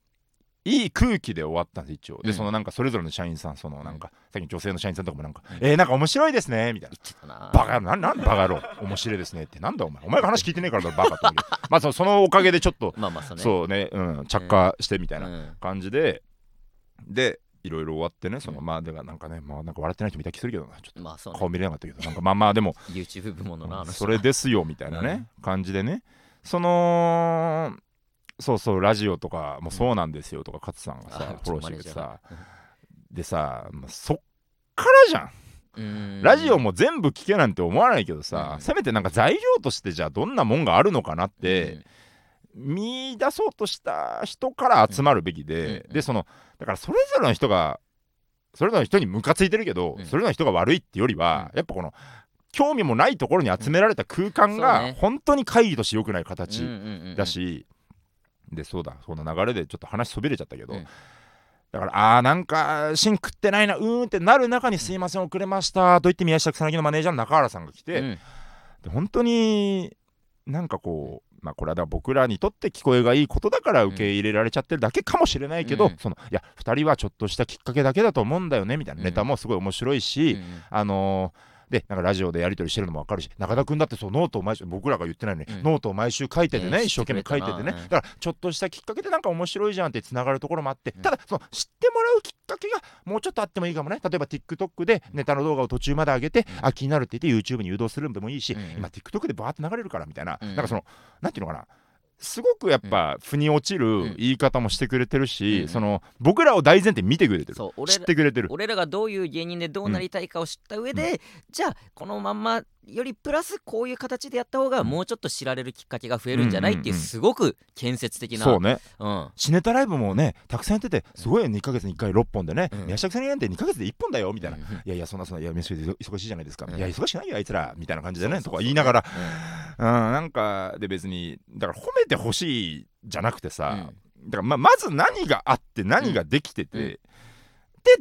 いい空気で終わったんです一応。で、うん。そのなんかそれぞれの社員さんそのなんか、さっきの女性の社員さんとかもなんか、うんえー、なんか面白いですねみたいな。言ってたな。バカなんなんバカ野郎面白いですねって。なんだお前お前が話聞いてねえからだろバカって思う。け どまあそそのおかげでちょっとまあまあそうね。そうね、うん、着火してみたいなうん。感じで、でいろいろ終わってねそのまあだからなんかねまあなんか笑ってない人見た気するけどな。ちょっまあそうね。と顔見れなかったけどなんかまあまあでも YouTube 部門のなあの人。それですよみたいなね、感じでね。そのそうそうラジオとかもそうなんですよとか勝さんがさ、あフォローしてくれてさ。でさ、まあそっからじゃん、うん。ラジオも全部聞けなんて思わないけどさ、うん。せめてなんか材料としてじゃあどんなもんがあるのかなって、見出そうとした人から集まるべきで、うん。でそのだからそれぞれの人がそれぞれの人にムカついてるけど、うん。それぞれの人が悪いってよりは、やっぱこの興味もないところに集められた空間がね。本当に会議として良くないうん形だし、でそうだその流れでちょっと話そびれちゃったけど、うんだからあーなんか芯食ってないなうーんってなる中に「すいません遅れました」と言って宮下草薙のマネージャーの中原さんが来て、うんで本当になんかこう、まあ、これは僕らにとって聞こえがいいことだから受け入れられちゃってるだけかもしれないけど、うん。そのいや2人はちょっとしたきっかけだけだと思うんだよねみたいな、うんネタもすごい面白いし、あのーでなんかラジオでやり取りしてるのも分かるし中田君だってそうノートを毎週僕らが言ってないのに、うん。ノートを毎週書いててね、ね一生懸命書いててね、だからちょっとしたきっかけでなんか面白いじゃんってつながるところもあって、うん。ただその知ってもらうきっかけがもうちょっとあってもいいかもね。例えば TikTok でネタの動画を途中まで上げて、うん。あ気になるって言って YouTube に誘導するんでもいいし、うん。今 TikTok でバーって流れるからみたいな、うん。なんかそのなんていうのかなすごくやっぱ腑に落ちる言い方もしてくれてるし、うん。その僕らを大前提に見てくれてる。知ってくれてる。俺らがどういう芸人でどうなりたいかを知った上で、じゃあこのまんまよりプラスこういう形でやった方がもうちょっと知られるきっかけが増えるんじゃないっていうすごく建設的なそうね。うん。シネタライブもねたくさんやっててすごいよ2ヶ月に1回6本でね、うん。宮下草薙なんて2ヶ月で1本だよみたいな、うんいやいやそんなそんないや飯で忙しいじゃないですか、うん。いや忙しくないよあいつらみたいな感じでねとか言いながら。うんうんなんかで別にだから褒めてほしいじゃなくてさ、うん。だからままず何があって何ができてて、うん。で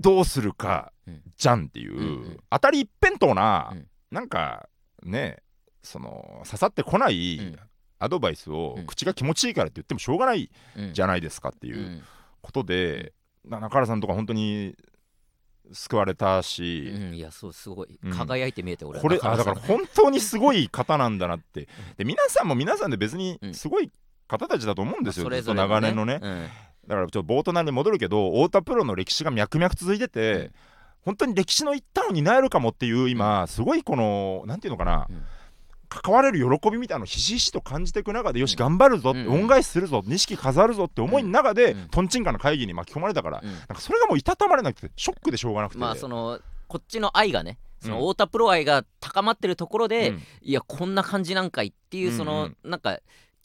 どうするかうん。じゃんっていう、当たり一辺倒な、うん。なんかねその刺さってこないうん。アドバイスを、うん。口が気持ちいいからって言ってもしょうがないうん。じゃないですかっていううん。ことで、な中原さんとか本当に救われたし、うん。いやそうすごい。うん。輝いて見えて俺はこれあだから本当にすごい方なんだなって。で皆さんも皆さんで別にうん。すごい方たちだと思うんですよ、それずっとぞれ長年のね、うん。だからちょっと冒頭なんで戻るけど太田プロの歴史が脈々続いてて、うん本当に歴史の一端を担えるかもっていう今、すごいこのなんていうのかな、うん。関われる喜びみたいなのをひしひしと感じていく中でよしうん。頑張るぞ、うん恩返しするぞ錦飾るぞって思いの中で、うん。とんちんかな会議に巻き込まれたから、うん。なんかそれがもういたたまれなくてショックでしょうがなくて、まあそのこっちの愛がねそのうん太田プロ愛が高まってるところで、うん。いやこんな感じなんかいっていうその、うん。なんか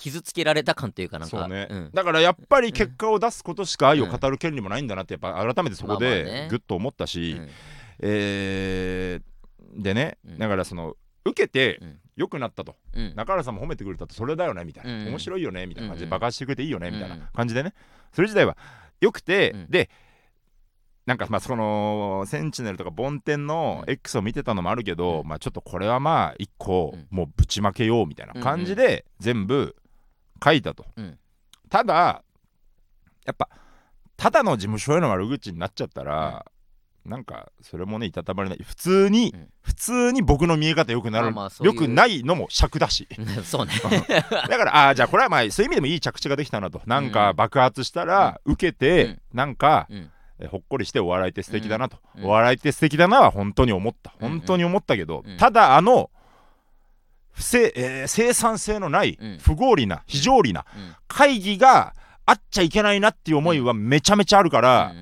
傷つけられた感というかなんかそうね、ん。だからやっぱり結果を出すことしか愛を語る権利もないんだなってやっぱ改めてそこまあまあね。でぐっと思ったし、うん。えーでね、うん。だからその受けてうん。良くなったと。うん。中原さんも褒めてくれたとそれだよねみたいな、うん。面白いよねみたいな感じでうん爆発してくれていいよねみたいうんな感じでね。それ自体は良くて、うん。でなんかまあそのセンチネルとかボンテンのうん。X を見てたのもあるけど、うん。まあちょっとこれはまあ一個うん。もうぶちまけようみたいな感じで全部書いたと、うん。ただやっぱただの事務所への悪口になっちゃったら、なんかそれもねいたたまれない。普通に、うん。普通に僕の見え方良くなる、まあまあそういう。良くないのも尺だし。そうね。だからあーじゃあこれはまあそういう意味でもいい着地ができたなと。なんか爆発したら受けて、うん。なんか、うん。えほっこりしてお笑いって素敵だなと、うん。お笑いって素敵だなは本当に思った。うん。うん本当に思ったけど、うん。ただあの不正,、えー生産性のない、うん。不合理な非条理なうん。会議があっちゃいけないなっていう思いはめちゃめちゃあるから、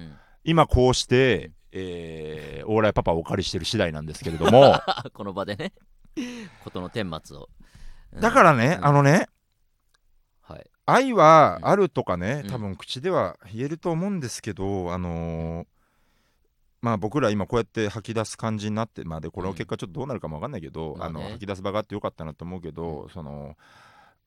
今こうして、えー、オーライパパをお借りしてる次第なんですけれども。この場でね。ことの顛末を、うん。だからね、うん。あのねはい。愛はあるとかね、うん。多分口では言えると思うんですけど、あのーまあ僕ら今こうやって吐き出す感じになってまあでこの結果ちょっとどうなるかも分かんないけど、まあの吐き出す場があってよかったなと思うけど、その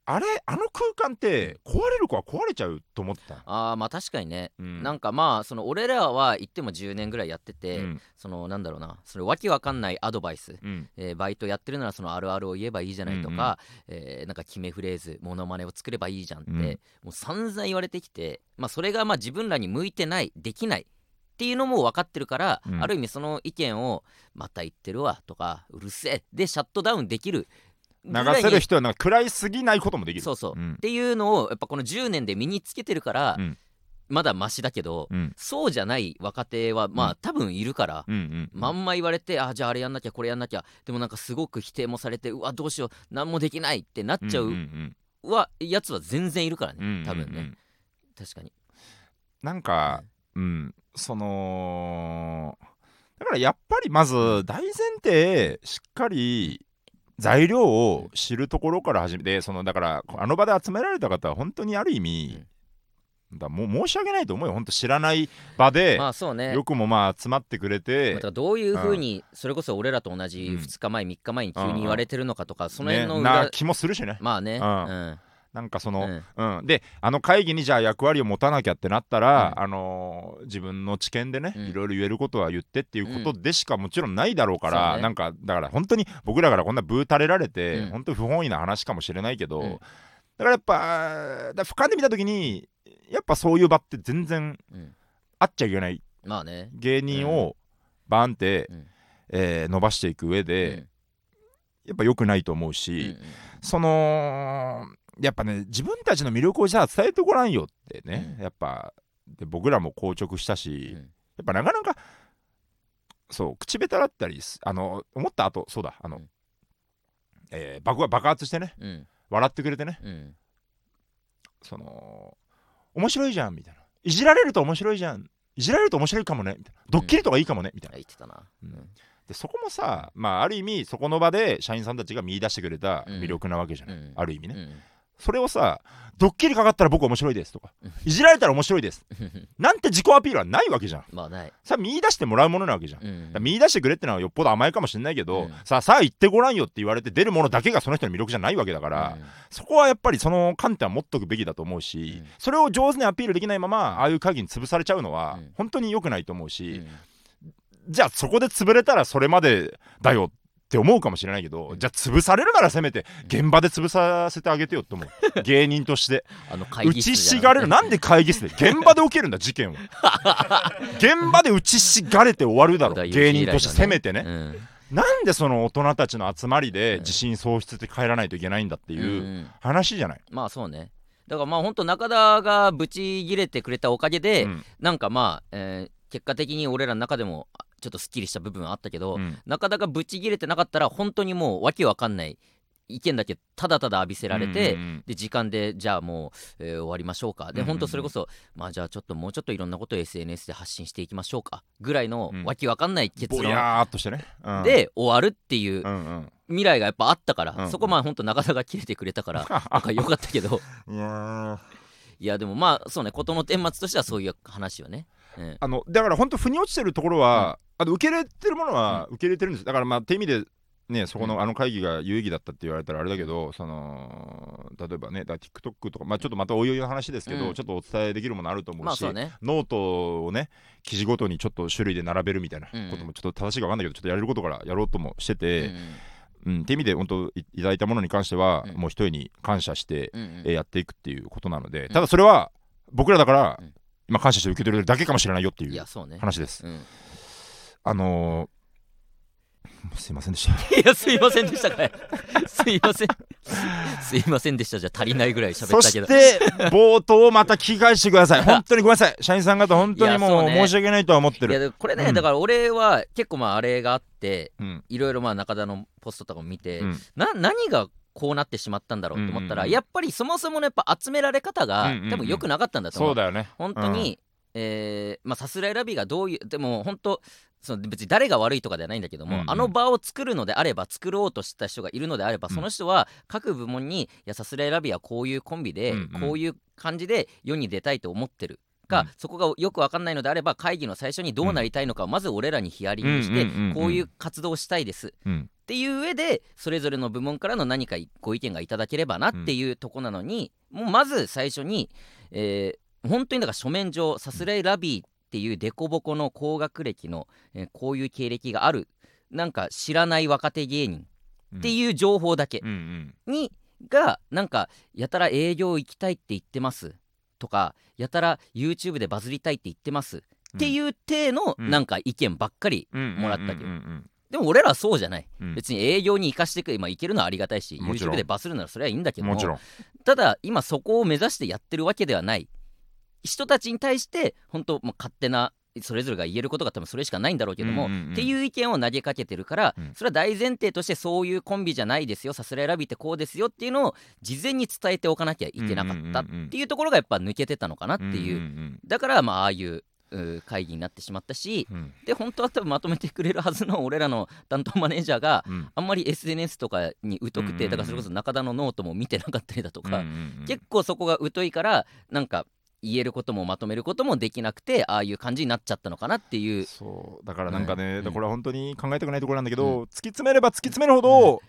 あれあの空間って壊れる子は壊れちゃうと思ってた、あーまあ確かにね、うん。なんかまあその俺らは言っても10年ぐらいやってて、うん。そのなんだろうなそれわけわかんないアドバイス、うん。えーバイトやってるならそのあるあるを言えばいいじゃないとか、えーなんか決めフレーズモノマネを作ればいいじゃんって、うん。もう散々言われてきて、まあ、それがまあ自分らに向いてないできないっていうのも分かってるから、うん。ある意味その意見をまた言ってるわとかうるせえでシャットダウンできる流せる人はなんか食らいすぎないこともできる。そうそう、ん。っていうのをやっぱこの10年で身につけてるから、うん。まだマシだけど、うん。そうじゃない若手はまあ、うん。多分いるから、うんうんまんま言われてあじゃああれやんなきゃこれやんなきゃでもなんかすごく否定もされてうわどうしよう何もできないってなっちゃんうんんは、やつは全然いるからうんうんね多分ね、うんうん確かに。なんか、うん、そのだからやっぱりまず大前提しっかり材料を知るところから始めてそのだからあの場で集められた方は本当にある意味、だもう申し訳ないと思うよ。本当知らない場で、まあそうね。よくもまあ集まってくれまてたどういうふうにそれこそ俺らと同じうん。2日前3日前に急に言われてるのかとかそのね辺の裏、な気もするしね。まあね、ううんんなんかその、うんうん、であの会議にじゃあ役割を持たなきゃってなったら、うん。あのー自分の知見でね、うん。いろいろ言えることは言ってっていうことでしかもちろんないだろうから、そうね。なんかだから本当に僕らからこんなブー垂れられて、うん。本当に不本意な話かもしれないけど、うん。だからやっぱだ俯瞰で見た時にやっぱそういう場って全然うん。あっちゃいけないまあね。芸人をバーンって、うん。えー伸ばしていく上で、やっぱ良くないと思ううんし、そのやっぱね自分たちの魅力をじゃあ伝えてごらんよってね、うん。やっぱで僕らも硬直したうし、ん。やっぱなかなかそう口下手だったりすあの思った後そうだあの、うん。えー爆爆発してねうん。笑ってくれてねうん。その面白いじゃんみたいな。いじられると面白いじゃん。いじられると面白いかもねみたいな。ドッキリとかいいかもねみたいな。言ってたな、うん。うん。でそこもさまあある意味そこの場で社員さんたちが見出してくれた魅力なわけじゃない、うん。ある意味ね、うんそれをさドッキリかかったら僕面白いですとかうん。いじられたら面白いです。なんて自己アピールはないわけじゃん。まあない、さあ見出してもらうものなわけじゃん、だうん見出してくれってのはよっぽど甘いかもしれないけど、うん。さあさあ言ってごらんよって言われて出るものだけがその人の魅力じゃないわけだから、うん。そこはやっぱりその観点は持っとくべきだと思うし、うん。それを上手にアピールできないままああいう会議に潰されちゃうのはうん。本当に良くないと思ううし、んじゃあそこで潰れたらそれまでだよって思うかもしれないけど、うん。じゃあ潰されるならせめて現場で潰させてあげてよって思う。芸人として。あの会打ち議室じゃしがれる。なんで会議室で？現場で起きるんだ事件を。現場で打ちしがれて終わるだろ芸人としてせめてね、うん。なんでその大人たちの集まりでうん。自信喪失って帰らないといけないんだってうんいううん話じゃない、まあそうね。だからまあ本当中田がブチギレてくれたおかげで、うん。なんかまあ、えー結果的に俺らの中でもあちょっとすっきりした部分はあったけど、うん。中田がブチギレてなかったら本当にもうわけわかんない意見だけただただ浴びせられて、うんうんうん。で時間でじゃあもう、えー終わりましょうか。でうんうんうん。本当それこそ、まあじゃあちょっともうちょっといろんなことを SNS で発信していきましょうか。ぐらいのうん。わけわかんない結論ぼやーっとしてね、うん、で終わるっていううんうん。未来がやっぱあったから、うんそこまあ本当中田が切れてくれたから なんか良かったけど。いやー。いやでもまあそうね事の顛末としてはそういう話よね、うんあのだから本当腑に落ちてるところは、あの受け入れてるものは受け入れてるんです。だからまあって意味でねそこの、うんあの会議が有意義だったって言われたらあれだけどその例えばねだ TikTok とかまあちょっとまたおいおいの話ですけど、うん。ちょっとお伝えできるものあると思うし、まあそうね。ノートをね記事ごとにちょっと種類で並べるみたいなうんこともちょっと正しいか分かんないけどちょっとやれることからやろうともしてて、うん。うん。って意味で本当いいただいたものに関しては、うん。もう一重に感謝して、うんうん。えーやっていくっていうことなので、ん。ただそれは僕らだから、うん今感謝して受け取れるだけかもしれないよっていう話です。うん。あのーすいませんでした。いやすいませんでしたかい。すいません。すいませんでしたじゃ足りないぐらい喋そったけど。して冒頭また聞き返してください。本当にごめんなさい。社員さん方本当にもう申し訳ないとは思っていやるでこれね、うん。だから俺は結構まああれがあってうん。いろいろまあ中田のポストとかも見て、うん。な何がこうなってしまったんだろうと思ったら、うんうんうん。やっぱりそもそものやっぱ集められ方が、うんうんうん。多分良くなかったんだと思う。そうだよね。本当に、えーまあさすらいラビがどういうでも本当その別に誰が悪いとかではないんだけども、うんうん。あの場を作るのであれば作ろうとした人がいるのであれば、うん。その人は各部門にいやさすらいラビはこういうコンビで、うんうん。こういう感じで世に出たいと思ってるか、うん。そこがよく分かんないのであれば会議の最初にどうなりたいのかをまず俺らにヒアリングして、こういう活動をしたいです。うん。っていう上でそれぞれの部門からの何かご意見がいただければなっていうとこなのに、もうまず最初に、えー本当にだから書面上さすらいラビーっていうデコボコの高学歴の、えーこういう経歴があるなんか知らない若手芸人っていう情報だけに、がなんかやたら営業行きたいって言ってますとかやたら YouTube でバズりたいって言ってます。っていう体のうん。なんか意見ばっかり、うんもらったけど。でも俺らはそうじゃない。うん。うん別に営業に生かしてくれ、まあ、いけるのはありがたいし YouTube でバズるならそれはいいんだけども。もちろん。ただ今そこを目指してやってるわけではない。人たちに対して本当もう勝手なそれぞれが言えることが多分それしかないんだろうけども、うんうんうん。っていう意見を投げかけてるから、うん。それは大前提としてそういうコンビじゃないですよさすらいラビってこうですよっていうのを事前に伝えておかなきゃいけなかったっていうところがやっぱ抜けてたのかなっていう、んだからまあああいう会議になってしまったしうん。うんで本当は多分まとめてくれるはずの俺らの担当マネージャーがうん。あんまり SNS とかに疎くうんうんうんてだからそれこそ中田のノートも見てなかったりだとか、うんうんうん。結構そこが疎いからなんか言えることもまとめることもできなくてああいう感じになっちゃったのかなっていう。そう。だからなんかね、うん。これは本当に考えたくないところなんだけど、突き詰めれば突き詰めるほど、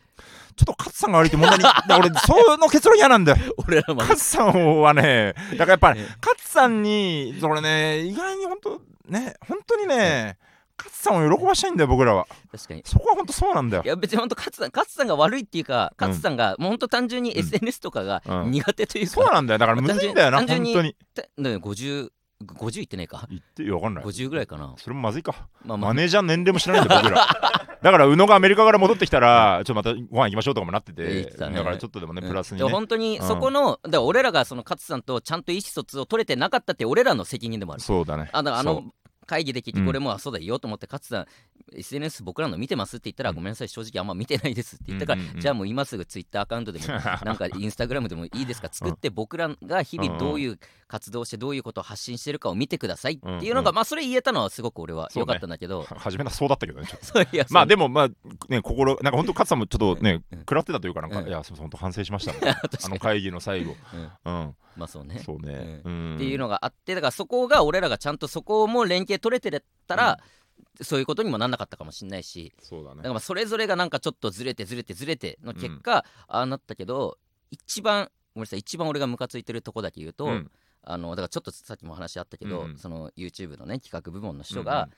ちょっと勝さんが悪いって問題に 俺その結論嫌なんだよ。俺らも勝さんはねだからやっぱりね勝さんにそれね意外に本当ね本当にね勝さんを喜ばしたいんだよ僕らは。確かに。そこは本当そうなんだよ。いや別に本当勝さん勝さんが悪いっていうかうん。勝さんがもう本当単純にうん。SNS とかがうん。苦手というか、そうなんだよ。だからむずいんだよな単純に本当に。てだから50 50いってねえか？言ってわかんない。50ぐらいかな。それもまずいか。まあまあ。マネージャーの年齢も知らないんだよ僕ら。だから宇野がアメリカから戻ってきたらちょっとまたご飯行きましょうとかもなってて。だからちょっとでもねうん。プラスにね。本当にそこの、だから俺らがその勝さんとちゃんと意思疎通を取れてなかったって俺らの責任でもある。そうだね。あだからあの会議で聞いてうん。これもあそうだ言おうと思って勝さん SNS 僕らの見てますって言ったら、うん。ごめんなさい正直あんま見てないですって言ったから、じゃあもう今すぐツイッターアカウントでも なんかインスタグラムでもいいですか？作って僕らが日々どういう活動をしてどういうことを発信してるかを見てくださいっていうのが、まあそれ言えたのはすごく俺は良かったんだけど、初めはそうだったけどね まあでもまあね心なんか本当勝さんもちょっとねうん食らってたというかなんかうん。いやすみません本当反省しました あの会議の最後。うん。うん。まあそうね。そうね。うん。っていうのがあってだからそこが俺らがちゃんとそこも連携取れてたら、そういうことにもなんなかったかもしれないしそうだね。だからまあそれぞれがなんかちょっとずれてずれてずれての結果、ああなったけど一番ごめんなさい一番俺がムカついてるとこだけ言うと、うん。あのだからちょっとさっきも話あったけど、うん。うんその YouTube のね企画部門の人うんが、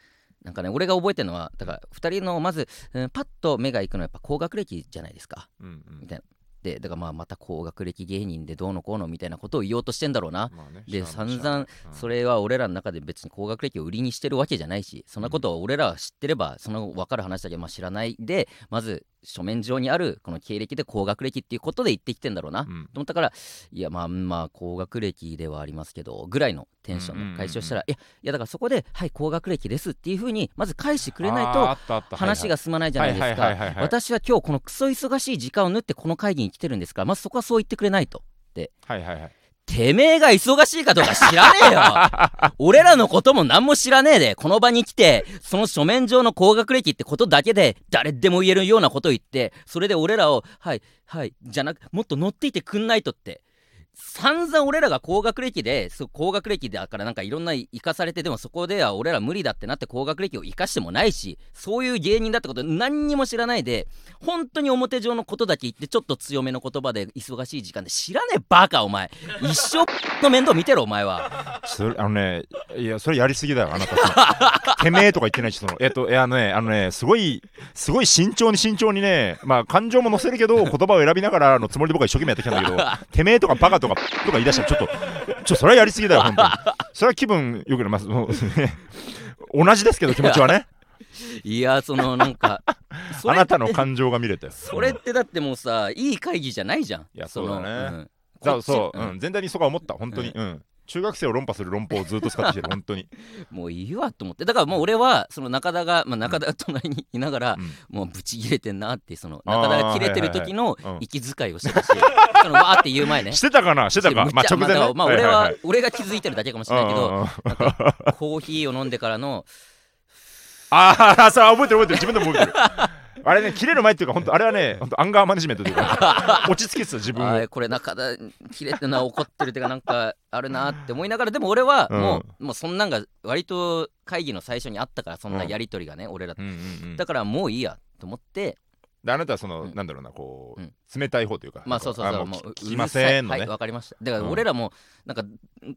なんかね俺が覚えてるのはだから2人のまず、うんパッと目がいくのはやっぱ高学歴じゃないですか。うんうん。みたいなでだからまあまた高学歴芸人でどうのこうのみたいなことを言おうとしてんだろうな、まあねで散々うん。それは俺らの中で別に高学歴を売りにしてるわけじゃないしそんなことを俺らは知ってればその分かる話だけど、まあ、知らないでまず書面上にあるこの経歴で高学歴っていうことで言ってきてんだろうな、とうん。思ったからいやまあまあ高学歴ではありますけどぐらいのテンションの解消したら、いやいやだからそこではい高学歴ですっていうふうにまず返してくれないと話が進まないじゃないですか。私は今日このクソ忙しい時間を縫ってこの会議に来てるんですからまずそこはそう言ってくれないと。はいはいはいてめえが忙しいかどうか知らねえよ。俺らのことも何も知らねえで。この場に来てその書面上の高学歴ってことだけで誰でも言えるようなことを言ってそれで俺らをはいはいじゃなくもっと乗っていてくんないとって散々俺らが高学歴でそう高学歴だからなんかいろんな生かされてでもそこでは俺ら無理だってなって高学歴を生かしてもないしそういう芸人だってこと何にも知らないで本当に表上のことだけ言ってちょっと強めの言葉で忙しい時間で知らねえバカお前。一生の面倒見てろお前は。それあのねいやそれやりすぎだよあなた。てめえとか言ってないしそのえっといやあのねあのねすごいすごい慎重に慎重にねまあ感情も乗せるけど言葉を選びながらのつもりで僕は一生懸命やってきたんだけど てめえとかバカとかとか言い出したらちょっとちょそれはやりすぎだよ 本当に。それは気分よくなります。もうね同じですけど気持ちはね。いやそのなんか あなたの感情が見れたよそれってだってもうさいい会議じゃないじゃん。いやそうだね。ん。そうそう、うん、全体にそこは思った本当に、うん中学生を論破する論法をずっと使ってきてる 本当に、もういいわと思って。だからもう俺はその中田が、まあ、中田が隣にいながら、うん。もうブチ切れてんなってその中田が切れてる時の息遣いをしてたし、そのわーって言う前ね。してたかなしてたか？まあ直前ね。まあまあ俺は,、俺が気づいてるだけかもしれないけどコーヒーを飲んでからの ああ、それ覚えてる覚えてる、自分でも覚えてる。あれね、切れる前っていうか、本当あれはね、本当アンガーマネジメントというか、落ち着けてた自分これ中田切れてるな怒ってるっていうかなんかあるなって思いながらでも俺はもう,、もうそんなんが割と会議の最初にあったからそんなやり取りがね、俺らと。うんうんうん。だからもういいやと思って。であなたはその、うん。なんだろうな、こう、うん。冷たい方というか、まあそうそうそうあもう聞きませんのね。うるさい。はいわかりました。だからうん俺らもなんか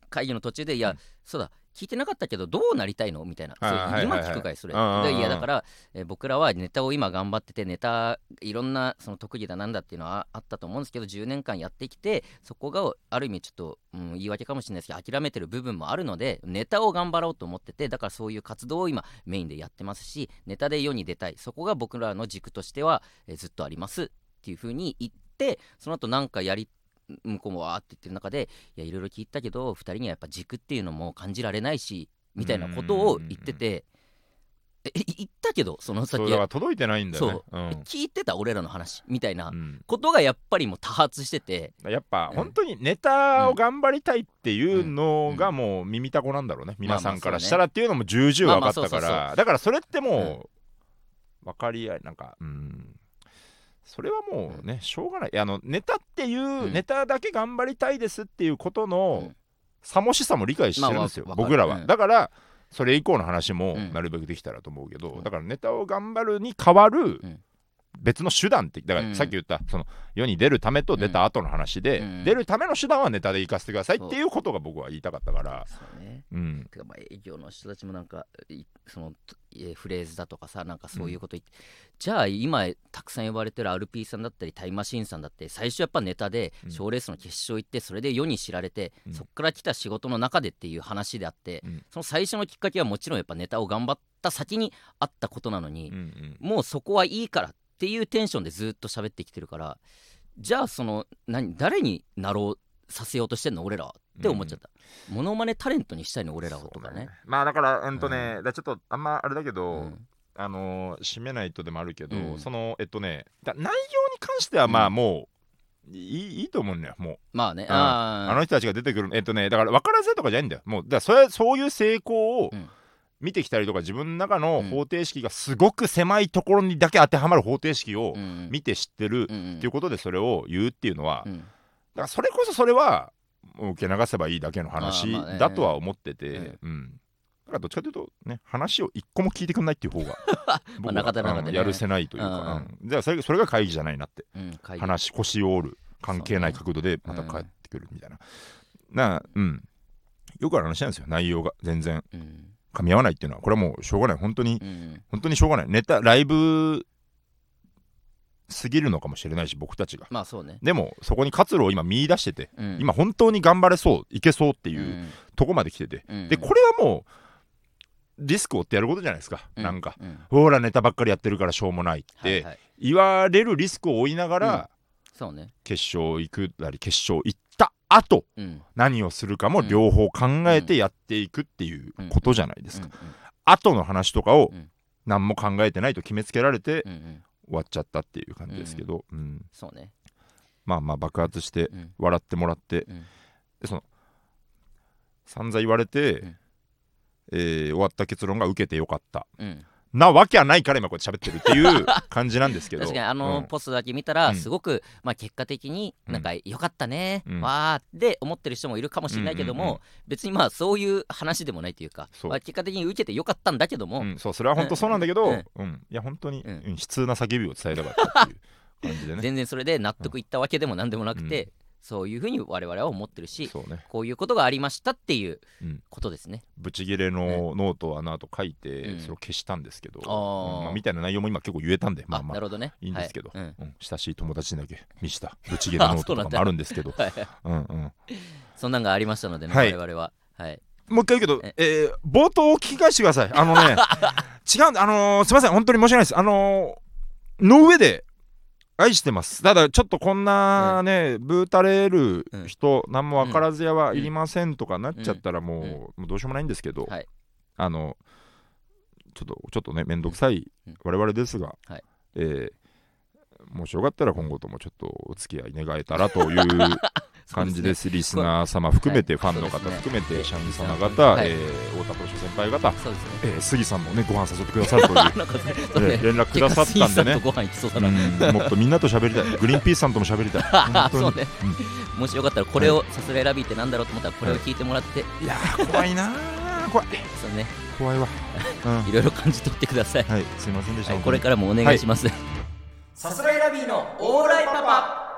会議の途中でいや、うん。そうだ聞いてなかったけどどうなりたいの？みたいな、今聞くかいそれ、うんうんうん。でいやだから、えー僕らはネタを今頑張っててネタいろんなその特技だなんだっていうのはあったと思うんですけど10年間やってきてそこがある意味ちょっと、うん、言い訳かもしれないですけど諦めてる部分もあるのでネタを頑張ろうと思っててだからそういう活動を今メインでやってますしネタで世に出たい。そこが僕らの軸としては、えーずっとあります。っていうふうに言ってその後なんかやり向こうもわーって言ってる中でいやいろいろ聞いたけど2人にはやっぱ軸っていうのも感じられないしみたいなことを言っててえい言ったけどその先そうだから届いてないんだよね。う。ん。聞いてた俺らの話みたいなうん。ことがやっぱりもう多発してて。やっぱうん。本当にネタを頑張りたいっていうのがもう耳たこなんだろうね、皆さんからしたらっていうのも重々分かったから。だからそれってもう分かり合いなんかうんそれはもうねしょうがない。あのネタっていう、うん。ネタだけ頑張りたいですっていうことうのん。さもしさも理解してるんですよ、まあ僕らは、うん。だからそれ以降の話もうん。なるべくできたらと思うけど、うん。だからネタを頑張るに変わるん別の手段ってだかうん。らさっき言ったその世に出るためと出た後の話で、うん。出るための手段はネタで生かしてくださいっていうことが僕は言いたかったから、そうね。うん、てかまあ営業の人たちもなんかいそのえーフレーズだとかさなんかそういうこと言って、じゃあ今たくさん呼ばれてる RP さんだったりタイムマシーンさんだって最初やっぱネタでうん。賞、ーレースの決勝行ってそれで世に知られて、うん。そっから来た仕事の中でっていう話であって、うん。その最初のきっかけはもちろんやっぱネタを頑張った先にあったことなのにうん、うん。もうそこはいいからっていうテンションでずっと喋ってきてるからじゃあその何誰になろうさせようとしてんの俺らは？って思っちゃった、モノマネタレントにしたいの俺らをとかね。まあだからうんとね、だからちょっとあんまあれだけうど、ん。あのー締めないとでもあるけど、うん。そのえっとねだ内容に関してはまあうん。もう、いいいいと思うんだよもう。まあねうん。あの人たちが出てくるえっとねだから分からせとかじゃないんだよ。もうだそれそういう成功をうん見てきたりとか自分の中のうん。方程式がすごく狭いところにだけ当てはまる方程式を見て知ってるっていうことでそれを言うっていうのは、うん。だからそれこそそれはもう受け流せばいいだけの話だとは思ってて、うん。うん。だからどっちかというとね話を一個も聞いてくんないっていう方が 僕はやるせないというか、うんじゃあそれそれが会議じゃないなって。話腰を折る関係ない角度でまた帰ってくるみたいな、なあうん。よくある話なんですよ。内容が全然。うん噛み合わないっていうのはこれはもうしょうがない。本当にうん。本当にしょうがない。ネタライブすぎるのかもしれないし僕たちが。まあそうね。でもそこに活路を今見出してて、うん。今本当に頑張れそういけそうってういうん。とこまで来てて、うん。でこれはもうリスクを負ってやることじゃないですか、うなんか。うん。ほらネタばっかりやってるからしょうもないって言われるリスクを負いながら、そうね。決勝行くなり決勝行った後うん。何をするかも両方考えてやっていくっていうことじゃないですか、うん後の話とかをうん。何も考えてないと決めつけられてうんうん。終わっちゃったっていう感じですけど、うん。そうね。まあまあ爆発してうん。笑ってもらって、うん。でその散々言われて、うん。えー終わった結論が受けてよかった。うんなわけはないから今こうやって喋ってるっていう 感じなんですけど。確かにあのうん。ポストだけ見たうん。らすごくまあ結果的になんか良かったねうん。わーって思ってる人もいるかもしれないけどうんうんうんも別にまあそういう話でもないというか結果的に受けて良かったんだけどもうん、そうそれは本当そうなんだけど、ううん。ん。いや本当に、悲痛な叫びを伝えたかったっていう感じでね。全然それで納得いったわけでもなんでもなくてそういうふうに我々は思ってるしね。こういうことがありましたっていううん。ことですね。ブチギレのノートをあの後書いて、うん。それを消したんですけど、うん。まあ、みたいな内容も今結構言えたんでまあまあ。あなるほどね。いいんですけど、はい。うん。うん。親しい友達にだけ見した。ブチギレ ノートとかもあるんですけど。はい。うんうん。そんなんがありましたのでねはい。我々は。はい。もう一回言うけどえ、えー冒頭を聞き返してください。あのね、違うんだ、あのーすみません、本当に申し訳ないです。あのーの上で愛してます。ただちょっとこんなね、ブータレる人、何も分からずやはいりませんとかなっちゃったらもう,、もうどうしようもないんですけど、はい。あのちょっとちょっとね面倒くさいうん。我々ですが、はい。えーもしよかったら今後ともちょっとお付き合い願えたらという 感じです。リスナー様含めて、ファンの方含めて、社員様は方、い。えー太田プロ先輩方、そえー杉さんもねご飯誘ってくださるという 連絡くださったんでね。とご飯行きそうだうな、んもっとみんなと喋りたい。グリーンピースさんとも喋りたい。本当に。そうね、もしよかったらこれをさすらいラビーってなんだろうと思ったらこれを聞いてもらって、いやー怖いなー。怖い。そうね。怖いわ、いろいろ感じ取ってください、いすいませんでした、はい、これからもお願いします、さすらいラビーのオーライパパ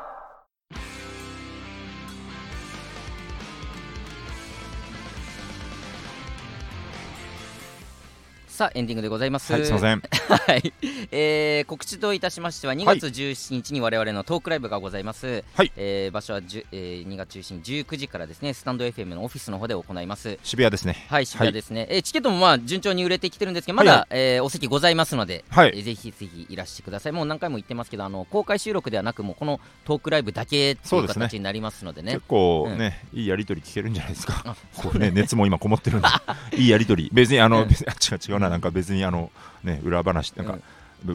さあエンディングでございます。はいすいません。はい、えー告知といたしましては2月17日に我々のトークライブがございます、はい。えー場所はじゅ、えー2月中心19時からですねスタンド FM のオフィスの方で行います。渋谷ですね。はい渋谷ですね、えーチケットもまあ順調に売れてきてるんですけどまだ、はい。はえーお席ございますので、はい。えーぜひぜひいらしてください。もう何回も言ってますけどあの公開収録ではなくもうこのトークライブだけっていう形になりますのでね。結構ね、いいやりとり聞けるんじゃないですか。あこうね熱も今こもってるんで。いいやりとり。別にあの、うん。違う違うななんか別にあのね裏話なんか、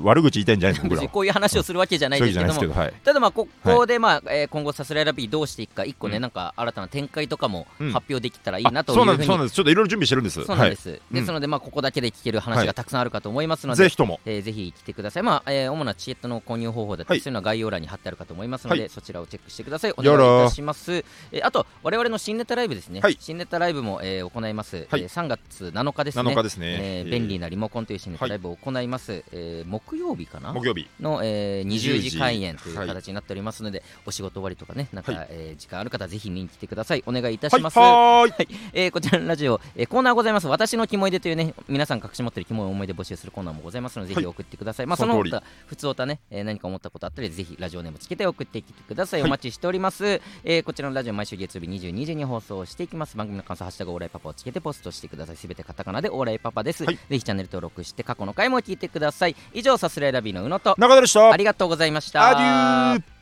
悪口言いたいんじゃないです僕らは。別にこういう話をするわけじゃないですけどもはい。ただまあここでまあ、えー今後さすらいラビーどうしていくか一個ね、うん。なんか新たな展開とかもうん。発表できたらいいなというふうにんですそうなんです。ちょっといろいろ準備してるんです。そうなんです、はい。ですのでまあここだけで聞ける話はい。がたくさんあるかと思いますので、ぜひとも。えーぜひ来てください。まあ、えー主なチケットの購入方法だったり、はい。そういうのは概要欄に貼ってあるかと思いますので、はい。そちらをチェックしてください。お願いいたします。えーあと、我々の新ネタライブですね。はい。新ネタライブも、えー行います、はい。えー3月7日ですね。7日ですね。えー便利なリモコンという新ネタライブを行います。えー木曜日かな？木曜日の、えー20 20時時開演というはい形になっておりますので、お仕事終わりとかね、なんか、はいえー時間ある方はぜひ見に来てください。お願いいたはいします。はーいえーこちらのラジオ、えーコーナーございます。私のキモいでというね、皆さん隠し持ってるキモい思い出募集するコーナーもございますので、ぜひはい送ってください。まあ、そその他、普通歌ね、えー何か思ったことあったら、ぜひラジオネームつけて送ってきてください。はいお待ちしております。えーこちらのラジオ、毎週月曜日22時に放送していきます。番組の感想、ハッシュタグオーライパパをつけてポストしてください。すべてカタカナでオーライパパです。はいぜひチャンネル登録して、過去の回も聞いてください。以上、さすらいラビーの宇野と、中田でした。ありがとうございました。アデュー